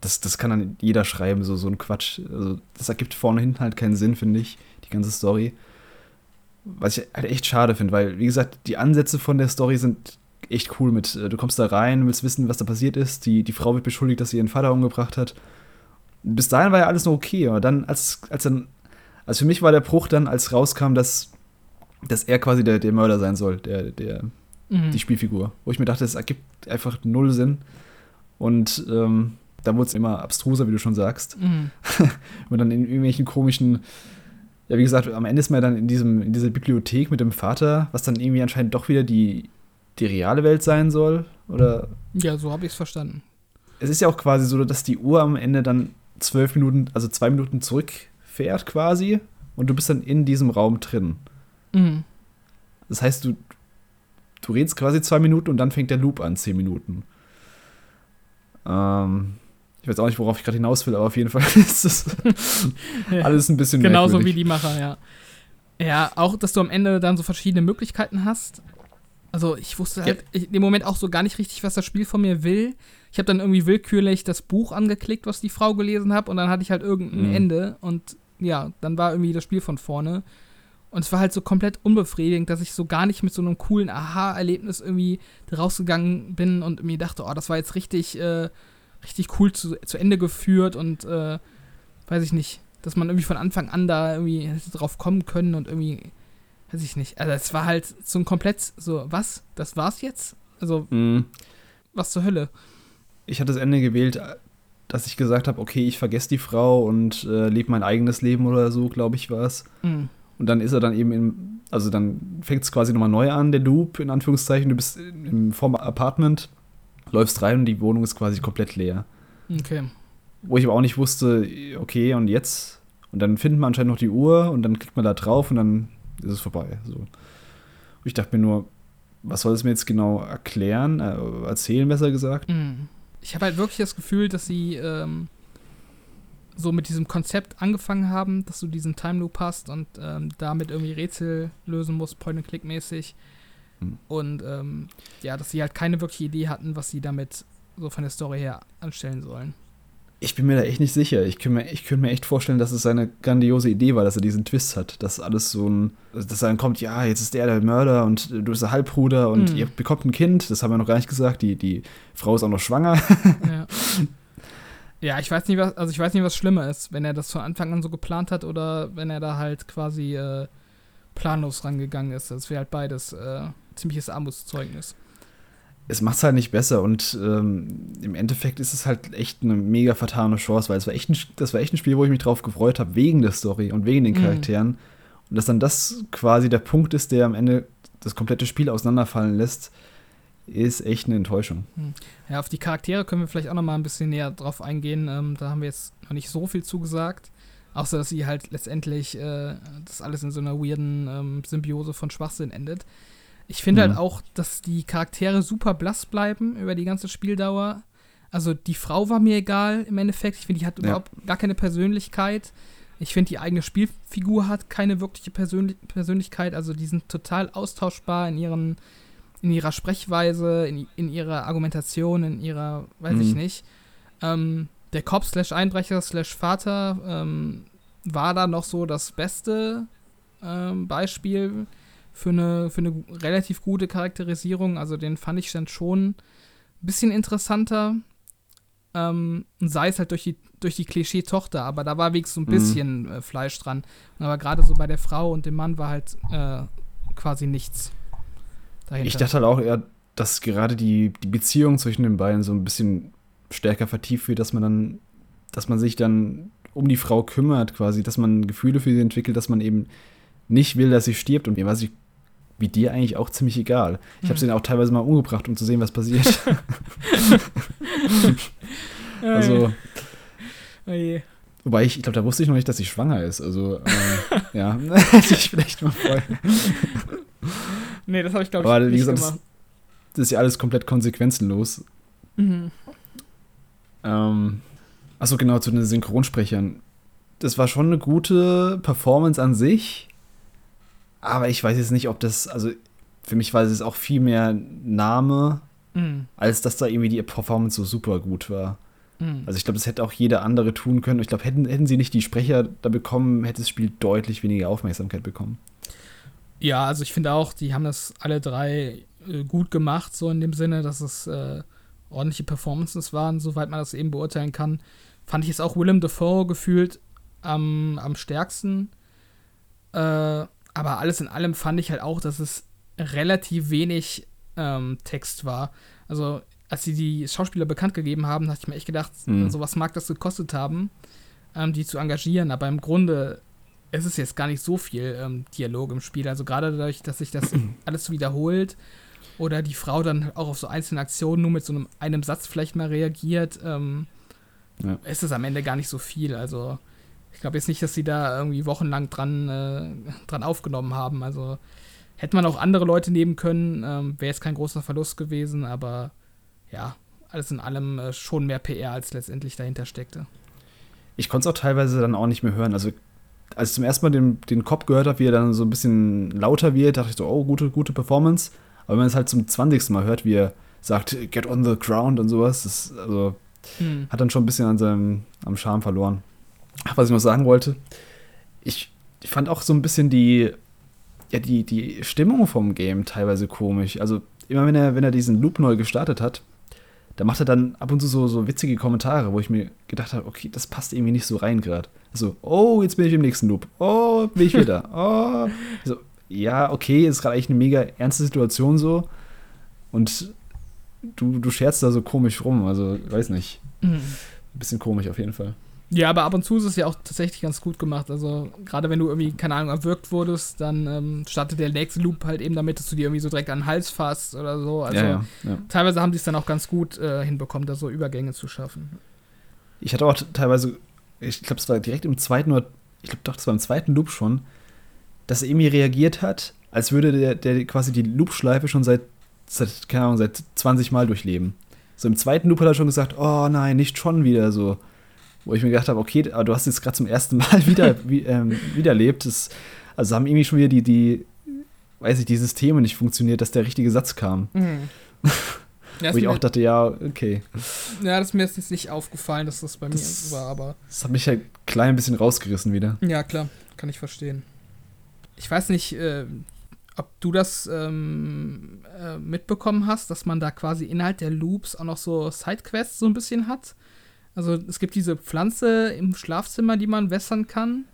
das, das kann dann jeder schreiben, so, so ein Quatsch. Also, das ergibt vorne hinten halt keinen Sinn, finde ich, die ganze Story. Was ich halt echt schade finde, weil, wie gesagt, die Ansätze von der Story sind echt cool mit, äh, du kommst da rein, willst wissen, was da passiert ist, die, die Frau wird beschuldigt, dass sie ihren Vater umgebracht hat bis dahin war ja alles noch okay. Aber dann, als, als dann, also für mich war der Bruch dann, als rauskam, dass, dass er quasi der, der Mörder sein soll, der, der, mhm. die Spielfigur. Wo ich mir dachte, es ergibt einfach null Sinn. Und ähm, da wurde es immer abstruser, wie du schon sagst. Mhm. Und dann in irgendwelchen komischen, ja, wie gesagt, am Ende ist man dann in, diesem, in dieser Bibliothek mit dem Vater, was dann irgendwie anscheinend doch wieder die, die reale Welt sein soll. Oder? Ja, so habe ich es verstanden. Es ist ja auch quasi so, dass die Uhr am Ende dann zwölf Minuten, also zwei Minuten zurückfährt quasi und du bist dann in diesem Raum drin. Mhm. Das heißt, du, du redest quasi zwei Minuten und dann fängt der Loop an, zehn Minuten. Ähm, ich weiß auch nicht, worauf ich gerade hinaus will, aber auf jeden Fall ist das alles ein bisschen Genauso wie die Macher, ja. Ja, auch, dass du am Ende dann so verschiedene Möglichkeiten hast. Also ich wusste halt ja. in dem Moment auch so gar nicht richtig, was das Spiel von mir will. Ich habe dann irgendwie willkürlich das Buch angeklickt, was die Frau gelesen hat, und dann hatte ich halt irgendein mhm. Ende und ja, dann war irgendwie das Spiel von vorne. Und es war halt so komplett unbefriedigend, dass ich so gar nicht mit so einem coolen Aha-Erlebnis irgendwie rausgegangen bin und mir dachte, oh, das war jetzt richtig, äh, richtig cool zu, zu Ende geführt und äh, weiß ich nicht, dass man irgendwie von Anfang an da irgendwie hätte drauf kommen können und irgendwie, weiß ich nicht. Also es war halt so ein komplett so, was? Das war's jetzt? Also, mm. was zur Hölle? Ich hatte das Ende gewählt, dass ich gesagt habe, okay, ich vergesse die Frau und äh, lebe mein eigenes Leben oder so, glaube ich, war es. Mm. Und dann ist er dann eben in, also dann fängt es quasi nochmal neu an, der Loop, in Anführungszeichen. Du bist im vorm Apartment, läufst rein und die Wohnung ist quasi komplett leer. Okay. Wo ich aber auch nicht wusste, okay, und jetzt? Und dann findet man anscheinend noch die Uhr und dann klickt man da drauf und dann ist es vorbei. So. Und ich dachte mir nur, was soll es mir jetzt genau erklären, äh, erzählen, besser gesagt? Mm. Ich habe halt wirklich das Gefühl, dass sie ähm, so mit diesem Konzept angefangen haben, dass du diesen Time Loop hast und ähm, damit irgendwie Rätsel lösen musst, Point-and-Click-mäßig. Hm. Und ähm, ja, dass sie halt keine wirkliche Idee hatten, was sie damit so von der Story her anstellen sollen. Ich bin mir da echt nicht sicher. Ich könnte mir, könnt mir echt vorstellen, dass es seine grandiose Idee war, dass er diesen Twist hat. Dass alles so ein. Dass dann kommt, ja, jetzt ist der der Mörder und du bist der Halbbruder und mhm. ihr bekommt ein Kind. Das haben wir noch gar nicht gesagt. Die, die Frau ist auch noch schwanger. Ja. Ja, ich weiß nicht, was, also ich weiß nicht, was schlimmer ist, wenn er das von Anfang an so geplant hat oder wenn er da halt quasi äh, planlos rangegangen ist. Das wäre halt beides äh, ziemliches Armutszeugnis. Es macht es halt nicht besser und ähm, im Endeffekt ist es halt echt eine mega vertane Chance, weil es war echt ein, das war echt ein Spiel, wo ich mich drauf gefreut habe, wegen der Story und wegen den mhm. Charakteren. Mhm. Und dass dann das quasi der Punkt ist, der am Ende das komplette Spiel auseinanderfallen lässt, ist echt eine Enttäuschung. Hm. Ja, auf die Charaktere können wir vielleicht auch noch mal ein bisschen näher drauf eingehen. Ähm, da haben wir jetzt noch nicht so viel zugesagt. Außer, dass sie halt letztendlich äh, das alles in so einer weirden ähm, Symbiose von Schwachsinn endet. Ich finde halt mhm. halt auch, dass die Charaktere super blass bleiben über die ganze Spieldauer. Also die Frau war mir egal im Endeffekt. Ich finde, die hat ja. überhaupt gar keine Persönlichkeit. Ich finde, die eigene Spielfigur hat keine wirkliche Persönlich Persönlichkeit. Also die sind total austauschbar in ihren in ihrer Sprechweise, in, in ihrer Argumentation, in ihrer, weiß mhm. ich nicht. Ähm, der Cop slash Einbrecher slash Vater ähm, war da noch so das beste ähm, Beispiel für eine, für eine relativ gute Charakterisierung. Also den fand ich dann schon ein bisschen interessanter. Ähm, sei es halt durch die, durch die Klischee-Tochter, aber da war wenigstens so ein mhm. bisschen mhm. Fleisch dran. Aber gerade so bei der Frau und dem Mann war halt äh, quasi nichts dahinter. Ich dachte halt auch eher, dass gerade die, die Beziehung zwischen den beiden so ein bisschen stärker vertieft wird, dass man dann, dass man sich dann um die Frau kümmert, quasi, dass man Gefühle für sie entwickelt, dass man eben nicht will, dass sie stirbt. Und war sie wie dir eigentlich auch ziemlich egal. Ich habe sie dann auch teilweise mal umgebracht, um zu sehen, was passiert. also. Oh je. Wobei ich, ich glaube, da wusste ich noch nicht, dass sie schwanger ist. Also, äh, ja, hätte ich vielleicht mal vorher. Nee, das habe ich, glaube ich, Aber, nicht gesagt, gemacht. Das, das, ist ja alles komplett konsequenzenlos. Mhm. Ähm, achso, genau, zu den Synchronsprechern. Das war schon eine gute Performance an sich. Aber ich weiß jetzt nicht, ob das, also für mich war es auch viel mehr Name, mhm. als dass da irgendwie die Performance so super gut war. Mhm. Also ich glaube, das hätte auch jeder andere tun können. Ich glaube, hätten, hätten sie nicht die Sprecher da bekommen, hätte das Spiel deutlich weniger Aufmerksamkeit bekommen. Ja, also ich finde auch, die haben das alle drei äh, gut gemacht, so in dem Sinne, dass es äh, ordentliche Performances waren, soweit man das eben beurteilen kann. Fand ich es auch Willem Dafoe gefühlt am, am stärksten. Äh, aber alles in allem fand ich halt auch, dass es relativ wenig ähm, Text war. Also, als sie die Schauspieler bekannt gegeben haben, hatte ich mir echt gedacht, mhm. so was mag das gekostet haben, ähm, die zu engagieren. Aber im Grunde es ist jetzt gar nicht so viel ähm, Dialog im Spiel. Also gerade dadurch, dass sich das alles wiederholt oder die Frau dann auch auf so einzelne Aktionen nur mit so einem, einem Satz vielleicht mal reagiert, ähm, ja. ist es am Ende gar nicht so viel. Also ich glaube jetzt nicht, dass sie da irgendwie wochenlang dran, äh, dran aufgenommen haben. Also hätte man auch andere Leute nehmen können, ähm, wäre jetzt kein großer Verlust gewesen, aber ja, alles in allem äh, schon mehr PR als letztendlich dahinter steckte. Ich konnte es auch teilweise dann auch nicht mehr hören. Also als ich zum ersten Mal den, den Cop gehört habe, wie er dann so ein bisschen lauter wird, dachte ich so, oh, gute, gute Performance. Aber wenn man es halt zum 20. Mal hört, wie er sagt, get on the ground und sowas, das also, hm. hat dann schon ein bisschen an seinem am Charme verloren. Was ich noch sagen wollte, ich, ich fand auch so ein bisschen die, ja, die, die Stimmung vom Game teilweise komisch. Also immer wenn er, wenn er diesen Loop neu gestartet hat, da macht er dann ab und zu so, so witzige Kommentare, wo ich mir gedacht habe, okay, das passt irgendwie nicht so rein gerade. So, oh, jetzt bin ich im nächsten Loop. Oh, bin ich wieder. Oh. So, ja, okay, ist gerade eigentlich eine mega ernste Situation so. Und du, du scherzt da so komisch rum. Also, weiß nicht. Mhm. Ein bisschen komisch auf jeden Fall. Ja, aber ab und zu ist es ja auch tatsächlich ganz gut gemacht. Also, gerade wenn du irgendwie, keine Ahnung, erwürgt wurdest, dann ähm, startet der nächste Loop halt eben damit, dass du dir irgendwie so direkt an den Hals fasst oder so. Also, ja, ja, teilweise haben die es dann auch ganz gut äh, hinbekommen, da so Übergänge zu schaffen. Ich hatte auch teilweise, ich glaube, es war direkt im zweiten oder, ich glaube doch, das war im zweiten Loop schon, dass er irgendwie reagiert hat, als würde der, der quasi die Loop-Schleife schon seit, seit, keine Ahnung, seit 20 Mal durchleben. So im zweiten Loop hat er schon gesagt, oh nein, nicht schon wieder so wo ich mir gedacht habe, okay, aber du hast jetzt gerade zum ersten Mal wieder wie, ähm, wiederlebt. Das, also haben irgendwie schon wieder die, die, weiß ich, die Systeme nicht funktioniert, dass der richtige Satz kam. Mhm. Ja, wo ich auch dachte, ja, okay. Ja, das ist mir jetzt nicht aufgefallen, dass das bei das, mir war, aber. Das hat mich ja klein bisschen rausgerissen wieder. Ja, klar, kann ich verstehen. Ich weiß nicht, äh, ob du das ähm, äh, mitbekommen hast, dass man da quasi innerhalb der Loops auch noch so Sidequests so ein bisschen hat. Also es gibt diese Pflanze im Schlafzimmer, die man wässern kann.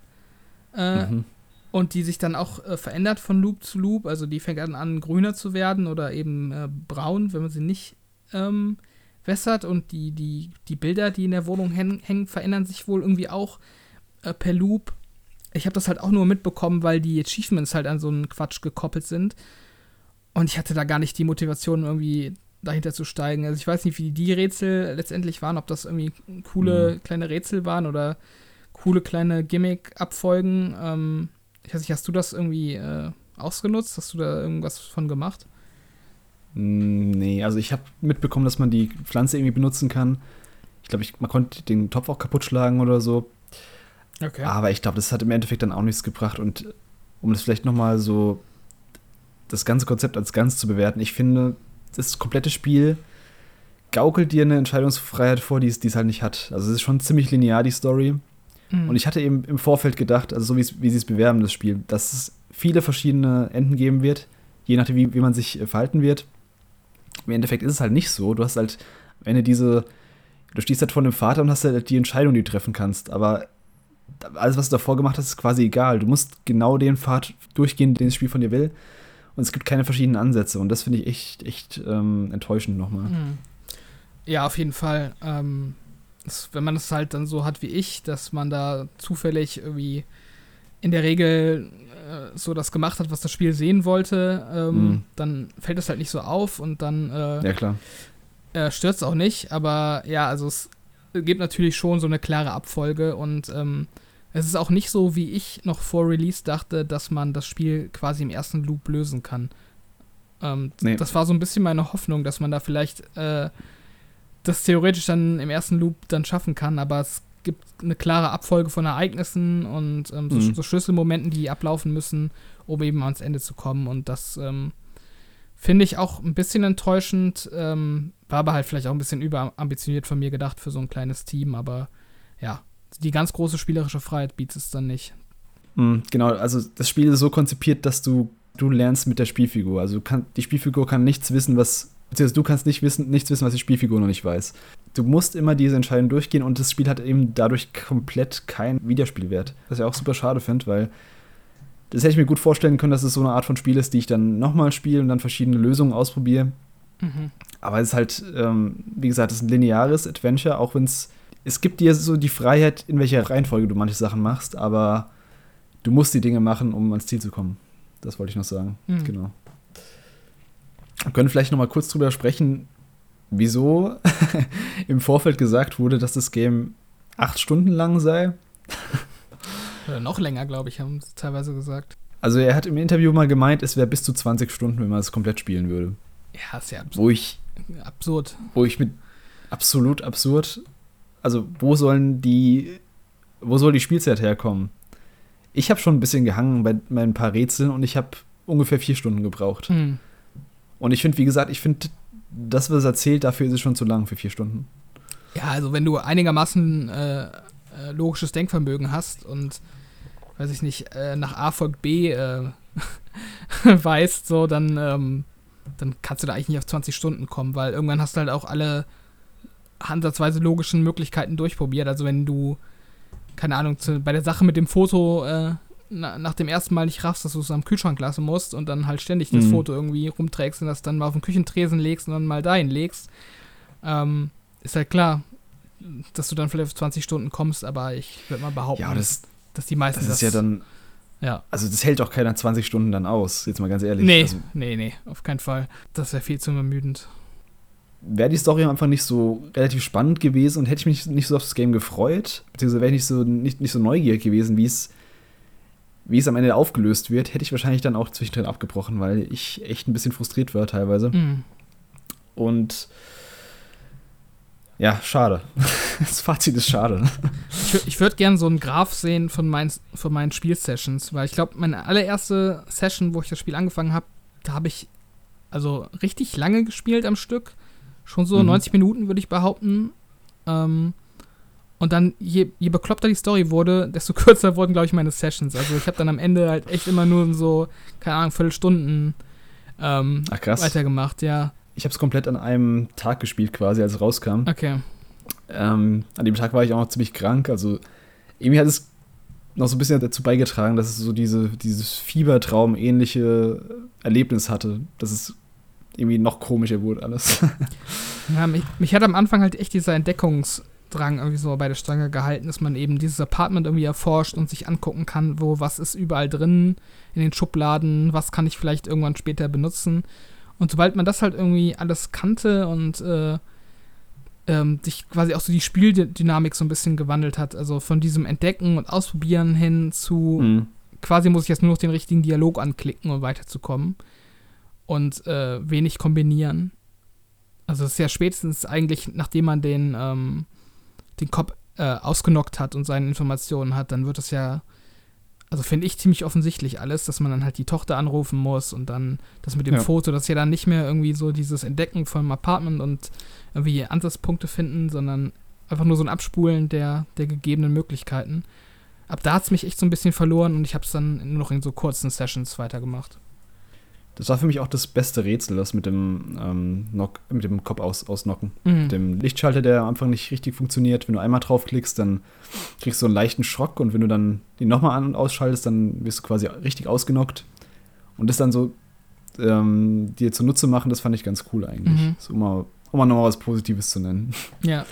Äh, mhm. Und die sich dann auch äh, verändert von Loop zu Loop. Also die fängt dann an, grüner zu werden oder eben äh, braun, wenn man sie nicht ähm, wässert. Und die, die, die Bilder, die in der Wohnung hängen, verändern sich wohl irgendwie auch äh, per Loop. Ich habe das halt auch nur mitbekommen, weil die Achievements halt an so einen Quatsch gekoppelt sind. Und ich hatte da gar nicht die Motivation, irgendwie dahinter zu steigen. Also ich weiß nicht, wie die Rätsel letztendlich waren, ob das irgendwie coole mhm. kleine Rätsel waren oder coole kleine Gimmick-Abfolgen. Ähm, ich weiß nicht, hast du das irgendwie äh, ausgenutzt? Hast du da irgendwas von gemacht? Mm, nee, also ich habe mitbekommen, dass man die Pflanze irgendwie benutzen kann. Ich glaube, man konnte den Topf auch kaputt schlagen oder so. Okay. Aber ich glaube, das hat im Endeffekt dann auch nichts gebracht. Und um das vielleicht noch mal so das ganze Konzept als ganz zu bewerten, ich finde, das komplette Spiel gaukelt dir eine Entscheidungsfreiheit vor, die es, die es halt nicht hat. Also es ist schon ziemlich linear, die Story. Mhm. Und ich hatte eben im Vorfeld gedacht, also so wie, wie sie es bewerben, das Spiel, dass es viele verschiedene Enden geben wird, je nachdem, wie, wie man sich äh, verhalten wird. Im Endeffekt ist es halt nicht so. Du hast halt am Ende diese, du stehst halt vor einem Vater und hast halt die Entscheidung, die du treffen kannst. Aber alles, was du davor gemacht hast, ist quasi egal. Du musst genau den Pfad durchgehen, den das Spiel von dir will und es gibt keine verschiedenen Ansätze. Und das finde ich echt, echt ähm, enttäuschend nochmal. Mhm. Ja, auf jeden Fall. Ähm, das, wenn man es halt dann so hat wie ich, dass man da zufällig irgendwie in der Regel äh, so das gemacht hat, was das Spiel sehen wollte, ähm, mhm. dann fällt es halt nicht so auf und dann äh, ja, klar. Äh, stört es auch nicht. Aber ja, also es gibt natürlich schon so eine klare Abfolge und ähm, es ist auch nicht so, wie ich noch vor Release dachte, dass man das Spiel quasi im ersten Loop lösen kann. Ähm, nee. Das war so ein bisschen meine Hoffnung, dass man da vielleicht äh, das theoretisch dann im ersten Loop dann schaffen kann, aber es gibt eine klare Abfolge von Ereignissen und ähm, so, mhm. so, Schlüsselmomenten, die ablaufen müssen, um eben ans Ende zu kommen. Und das ähm, finde ich auch ein bisschen enttäuschend. Ähm, war aber halt vielleicht auch ein bisschen überambitioniert von mir gedacht für so ein kleines Team, aber ja, die ganz große spielerische Freiheit bietet es dann nicht. Mhm, genau, also das Spiel ist so konzipiert, dass du, du lernst mit der Spielfigur. Also kann, die Spielfigur kann nichts wissen, was, beziehungsweise du kannst nicht wissen, nichts wissen, was die Spielfigur noch nicht weiß. Du musst immer diese Entscheidung durchgehen und das Spiel hat eben dadurch komplett keinen Wiederspielwert. Was ich auch super schade finde, weil das hätte ich mir gut vorstellen können, dass es so eine Art von Spiel ist, die ich dann nochmal spiele und dann verschiedene Lösungen ausprobiere. Mhm. Aber es ist halt, ähm, wie gesagt, es ist ein lineares Adventure, auch wenn es es gibt dir so die Freiheit, in welcher Reihenfolge du manche Sachen machst, aber du musst die Dinge machen, um ans Ziel zu kommen. Das wollte ich noch sagen. Mhm. Genau. Wir können vielleicht noch mal kurz drüber sprechen, wieso im Vorfeld gesagt wurde, dass das Game acht Stunden lang sei. Oder noch länger, glaube ich, haben sie teilweise gesagt. Also er hat im Interview mal gemeint, es wäre bis zu 20 Stunden, wenn man es komplett spielen würde. Ja, ist ja absurd. Wo ich, absurd. Wo ich mit absolut absurd. Also, wo sollen die, wo soll die Spielzeit herkommen? Ich habe schon ein bisschen gehangen bei meinen paar Rätseln und ich habe ungefähr vier Stunden gebraucht. Hm. Und ich finde, wie gesagt, ich finde, das, was erzählt, dafür ist es schon zu lang für vier Stunden. Ja, also wenn du einigermaßen äh, äh, logisches Denkvermögen hast und, weiß ich nicht, äh, nach A folgt B äh, weißt, so, dann, ähm, dann kannst du da eigentlich nicht auf 20 Stunden kommen, weil irgendwann hast du halt auch alle ansatzweise logischen Möglichkeiten durchprobiert. Also wenn du, keine Ahnung, zu, bei der Sache mit dem Foto äh, na, nach dem ersten Mal nicht raffst, dass du es am Kühlschrank lassen musst und dann halt ständig das Mhm. Foto irgendwie rumträgst und das dann mal auf den Küchentresen legst und dann mal dahin legst, ähm, ist halt klar, dass du dann vielleicht auf 20 Stunden kommst, aber ich würde mal behaupten, Ja, das, dass die meisten das ist ja dann, ja. also das hält doch keiner 20 Stunden dann aus, jetzt mal ganz ehrlich. Nee, Also, nee, nee, auf keinen Fall. Das wäre viel zu ermüdend. Wäre die Story einfach nicht so relativ spannend gewesen und hätte ich mich nicht so auf das Game gefreut, beziehungsweise wäre ich nicht so, nicht, nicht so neugierig gewesen, wie es, wie es am Ende aufgelöst wird, hätte ich wahrscheinlich dann auch zwischendrin abgebrochen, weil ich echt ein bisschen frustriert war teilweise. Mhm. Und ja, schade. Das Fazit ist schade. Ich, ich würde gerne so einen Graph sehen von meinen, von meinen Spielsessions, weil ich glaube, meine allererste Session, wo ich das Spiel angefangen habe, da habe ich also richtig lange gespielt am Stück. Schon so Mhm. 90 Minuten, würde ich behaupten. Ähm, und dann, je, je bekloppter die Story wurde, desto kürzer wurden, glaube ich, meine Sessions. Also ich habe dann am Ende halt echt immer nur so, keine Ahnung, Viertelstunden ähm, Ach krass. weitergemacht, ja. Ich habe es komplett an einem Tag gespielt, quasi, als es rauskam. Okay. Ähm, an dem Tag war ich auch noch ziemlich krank. Also irgendwie hat es noch so ein bisschen dazu beigetragen, dass es so diese, dieses Fiebertraum-ähnliche Erlebnis hatte. Dass es irgendwie noch komischer wurde alles. Ja, mich, mich hat am Anfang halt echt dieser Entdeckungsdrang irgendwie so bei der Stange gehalten, dass man eben dieses Apartment irgendwie erforscht und sich angucken kann, wo was ist überall drin in den Schubladen, was kann ich vielleicht irgendwann später benutzen. Und sobald man das halt irgendwie alles kannte und äh, ähm, sich quasi auch so die Spieldynamik so ein bisschen gewandelt hat, also von diesem Entdecken und Ausprobieren hin zu Mhm. quasi muss ich jetzt nur noch den richtigen Dialog anklicken, um weiterzukommen. Und äh, wenig kombinieren. Also es ist ja spätestens eigentlich, nachdem man den, ähm, den Kopf äh, ausgenockt hat und seine Informationen hat, dann wird es ja, also finde ich ziemlich offensichtlich alles, dass man dann halt die Tochter anrufen muss und dann das mit dem Ja. Foto, das ist ja dann nicht mehr irgendwie so dieses Entdecken vom Apartment und irgendwie Ansatzpunkte finden, sondern einfach nur so ein Abspulen der, der gegebenen Möglichkeiten. Ab da hat es mich echt so ein bisschen verloren und ich habe es dann nur noch in so kurzen Sessions weitergemacht. Das war für mich auch das beste Rätsel, das mit dem, ähm, Knock, mit dem Kopf aus, ausnocken. Mhm. Mit dem Lichtschalter, der am Anfang nicht richtig funktioniert. Wenn du einmal draufklickst, dann kriegst du einen leichten Schock und wenn du dann den nochmal an- und ausschaltest, dann wirst du quasi richtig ausgenockt. Und das dann so ähm, dir zunutze machen, das fand ich ganz cool eigentlich. Mhm. So, um mal, um mal nochmal was Positives zu nennen. Ja.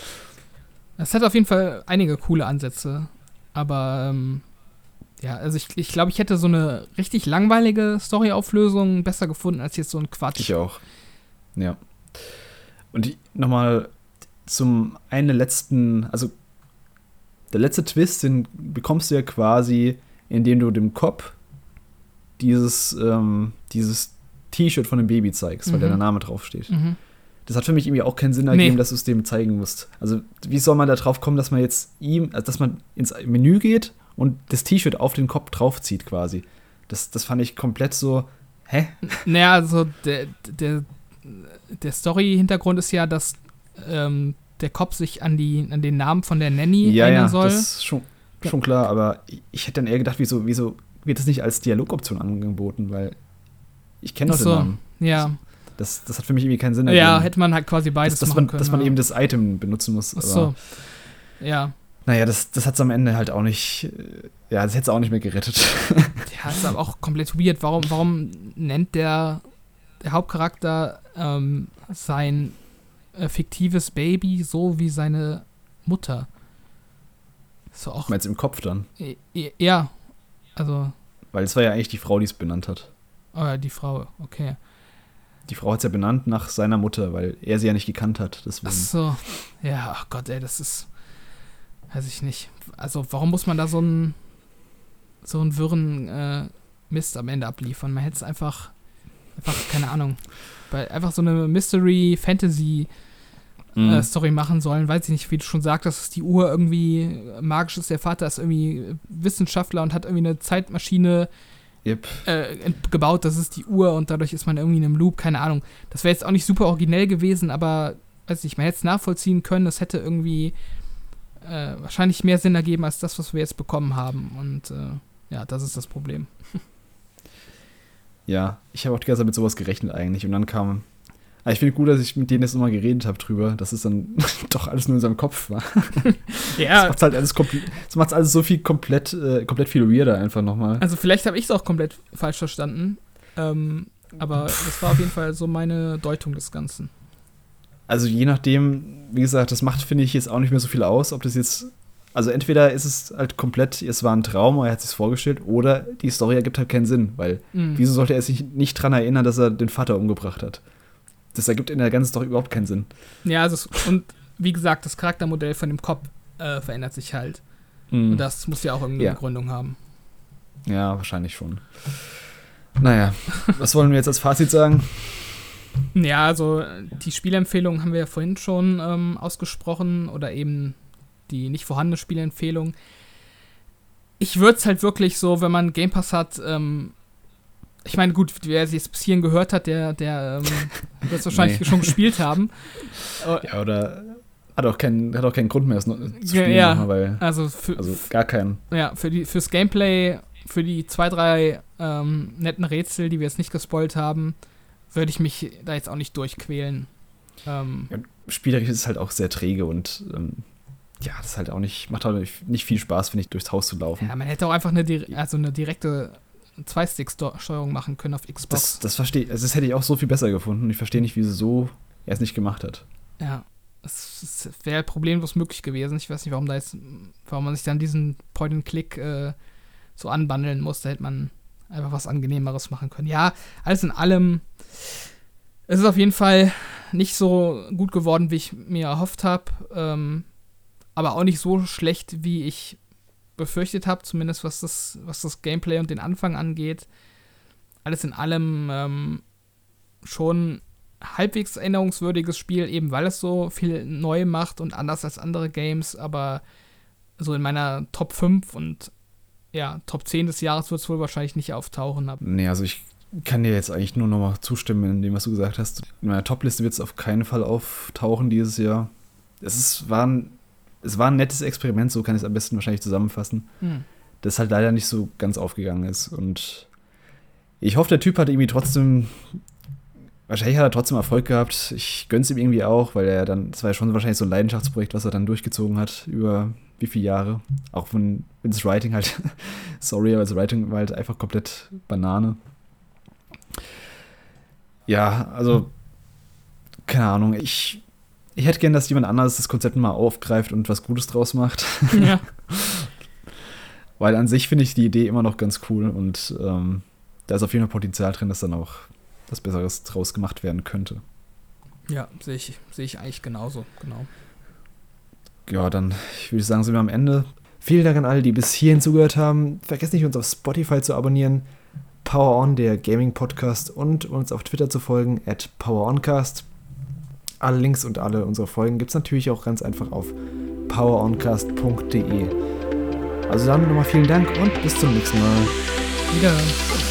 Es hat auf jeden Fall einige coole Ansätze. Aber ähm, ja, also ich, ich glaube, ich hätte so eine richtig langweilige Storyauflösung besser gefunden als jetzt so ein Quatsch. Ich auch. Ja. Und nochmal zum einen letzten, also der letzte Twist, den bekommst du ja quasi, indem du dem Cop dieses, ähm, dieses T-Shirt von dem Baby zeigst, weil Mhm. da der Name draufsteht. Mhm. Das hat für mich irgendwie auch keinen Sinn ergeben, Nee. dass du es dem zeigen musst. Also, wie soll man da drauf kommen, dass man jetzt ihm, also dass man ins Menü geht und das T-Shirt auf den Kopf draufzieht quasi? Das, das fand ich komplett so, hä? Naja, also der, der, der Story-Hintergrund ist ja, dass ähm, der Kopf sich an, die, an den Namen von der Nanny Ja, erinnern ja, soll. das ist schon, schon klar, aber ich, hätte dann eher gedacht, wieso, wieso wird das nicht als Dialogoption angeboten, weil ich kenne doch so, den Namen. ja. Das, das hat für mich irgendwie keinen Sinn ja, ergeben. hätte man halt quasi beides dass, dass, man, können. dass man ja. eben das Item benutzen muss. Ach so. Ja. Naja, das, das hat es am Ende halt auch nicht, äh, ja, das hätte es auch nicht mehr gerettet. Ja, ist aber auch komplett weird. Warum, warum nennt der, der Hauptcharakter ähm, sein äh, fiktives Baby so wie seine Mutter? So auch. Meinst du im Kopf dann? e- e- Ja. Also, Weil es war ja eigentlich die Frau, die es benannt hat. äh, die Frau, okay. Die Frau hat es ja benannt nach seiner Mutter, weil er sie ja nicht gekannt hat. Deswegen. Ach so. Ja, ach Gott, ey, das ist. Weiß ich nicht. Also, warum muss man da so einen. so einen wirren äh, Mist am Ende abliefern? Man hätte es einfach. einfach, keine Ahnung. Bei, einfach so eine Mystery-Fantasy. mhm. äh, Story machen sollen. Weiß ich nicht, wie du schon sagtest, dass die Uhr irgendwie magisch ist. Der Vater ist irgendwie Wissenschaftler und hat irgendwie eine Zeitmaschine yep. äh, gebaut. Das ist die Uhr und dadurch ist man irgendwie in einem Loop. Keine Ahnung. Das wäre jetzt auch nicht super originell gewesen, aber weiß nicht, man hätte es nachvollziehen können. Das hätte irgendwie äh, wahrscheinlich mehr Sinn ergeben als das, was wir jetzt bekommen haben. Und äh, ja, das ist das Problem. Ja, ich habe auch die ganze Zeit mit sowas gerechnet eigentlich. Und dann kam. Aber ich finde gut, dass ich mit denen jetzt nochmal geredet habe drüber, dass es dann doch alles nur in seinem Kopf war. ja. Das macht halt alles, das macht's alles so viel komplett, äh, komplett viel weirder einfach nochmal. Also vielleicht habe ich es auch komplett falsch verstanden. Ähm, aber das war auf jeden Fall so meine Deutung des Ganzen also je nachdem, wie gesagt, das macht, finde ich, jetzt auch nicht mehr so viel aus, ob das jetzt. Also entweder ist es halt komplett, es war ein Traum, er hat sich vorgestellt, oder die Story ergibt halt keinen Sinn, weil mhm. wieso sollte er sich nicht dran erinnern, dass er den Vater umgebracht hat? Das ergibt in der ganzen Story überhaupt keinen Sinn. Ja, also und wie gesagt, das Charaktermodell von dem Kopf äh, verändert sich halt. Mhm. Und das muss ja auch irgendeine ja. Begründung haben. Ja, wahrscheinlich schon. Naja, was wollen wir jetzt als Fazit sagen? Ja, also die Spielempfehlung haben wir ja vorhin schon ähm, ausgesprochen oder eben die nicht vorhandene Spielempfehlung. Ich würde es halt wirklich so, wenn man Game Pass hat, ähm, ich meine, gut, wer es jetzt bis hierhin gehört hat, der, der ähm, wird es wahrscheinlich nee. schon gespielt haben. ja, oder hat auch keinen, hat auch keinen Grund mehr, es zu spielen. Ja, weil, also, für, also gar keinen. Ja, für die, fürs Gameplay, für die zwei, drei ähm, netten Rätsel, die wir jetzt nicht gespoilt haben, würde ich mich da jetzt auch nicht durchquälen. Ähm, ja, spielerisch ist es halt auch sehr träge und ähm, ja, das ist halt auch nicht, macht halt nicht viel Spaß, finde ich, durchs Haus zu laufen. Ja, man hätte auch einfach eine, also eine direkte Zwei-Stick-Steuerung machen können auf Xbox. Das, das verstehe also das hätte ich auch so viel besser gefunden. Ich verstehe nicht, wieso er es nicht gemacht hat. Ja, es wäre problemlos möglich gewesen. Ich weiß nicht, warum da jetzt, warum man sich dann diesen Point-and-Click äh, so anbandeln muss. Da hätte man einfach was Angenehmeres machen können. Ja, alles in allem, es ist auf jeden Fall nicht so gut geworden, wie ich mir erhofft habe. Ähm, aber auch nicht so schlecht, wie ich befürchtet habe, zumindest was das, was das Gameplay und den Anfang angeht. Alles in allem ähm, schon halbwegs erinnerungswürdiges Spiel, eben weil es so viel neu macht und anders als andere Games, aber so in meiner Top 5 und ja, Top 10 des Jahres wird es wohl wahrscheinlich nicht auftauchen. Nee, also ich kann dir jetzt eigentlich nur noch mal zustimmen in dem, was du gesagt hast. In meiner Top-Liste wird es auf keinen Fall auftauchen dieses Jahr. Es ist, war ein, es war ein nettes Experiment, so kann ich es am besten wahrscheinlich zusammenfassen. Hm. Das halt leider nicht so ganz aufgegangen ist. Und ich hoffe, der Typ hat irgendwie trotzdem wahrscheinlich hat er trotzdem Erfolg gehabt. Ich gönn's ihm irgendwie auch, weil er dann, das war ja schon wahrscheinlich so ein Leidenschaftsprojekt, was er dann durchgezogen hat über wie viele Jahre. Auch wenn, wenn das Writing halt, sorry, aber das Writing war halt einfach komplett Banane. Ja, also, keine Ahnung, ich, ich hätte gern, dass jemand anderes das Konzept mal aufgreift und was Gutes draus macht. Ja. Weil an sich finde ich die Idee immer noch ganz cool und ähm, da ist auf jeden Fall Potenzial drin, dass dann auch was Besseres draus gemacht werden könnte. Ja, sehe ich, sehe ich eigentlich genauso, genau ja, dann ich würde sagen, sind wir am Ende. Vielen Dank an alle, die bis hierhin zugehört haben. Vergesst nicht, uns auf Spotify zu abonnieren. Power On, der Gaming Podcast, und uns auf Twitter zu folgen, at PowerOncast. Alle Links und alle unsere Folgen gibt es natürlich auch ganz einfach auf poweroncast.de. Also dann nochmal vielen Dank und bis zum nächsten Mal. Wiederhören.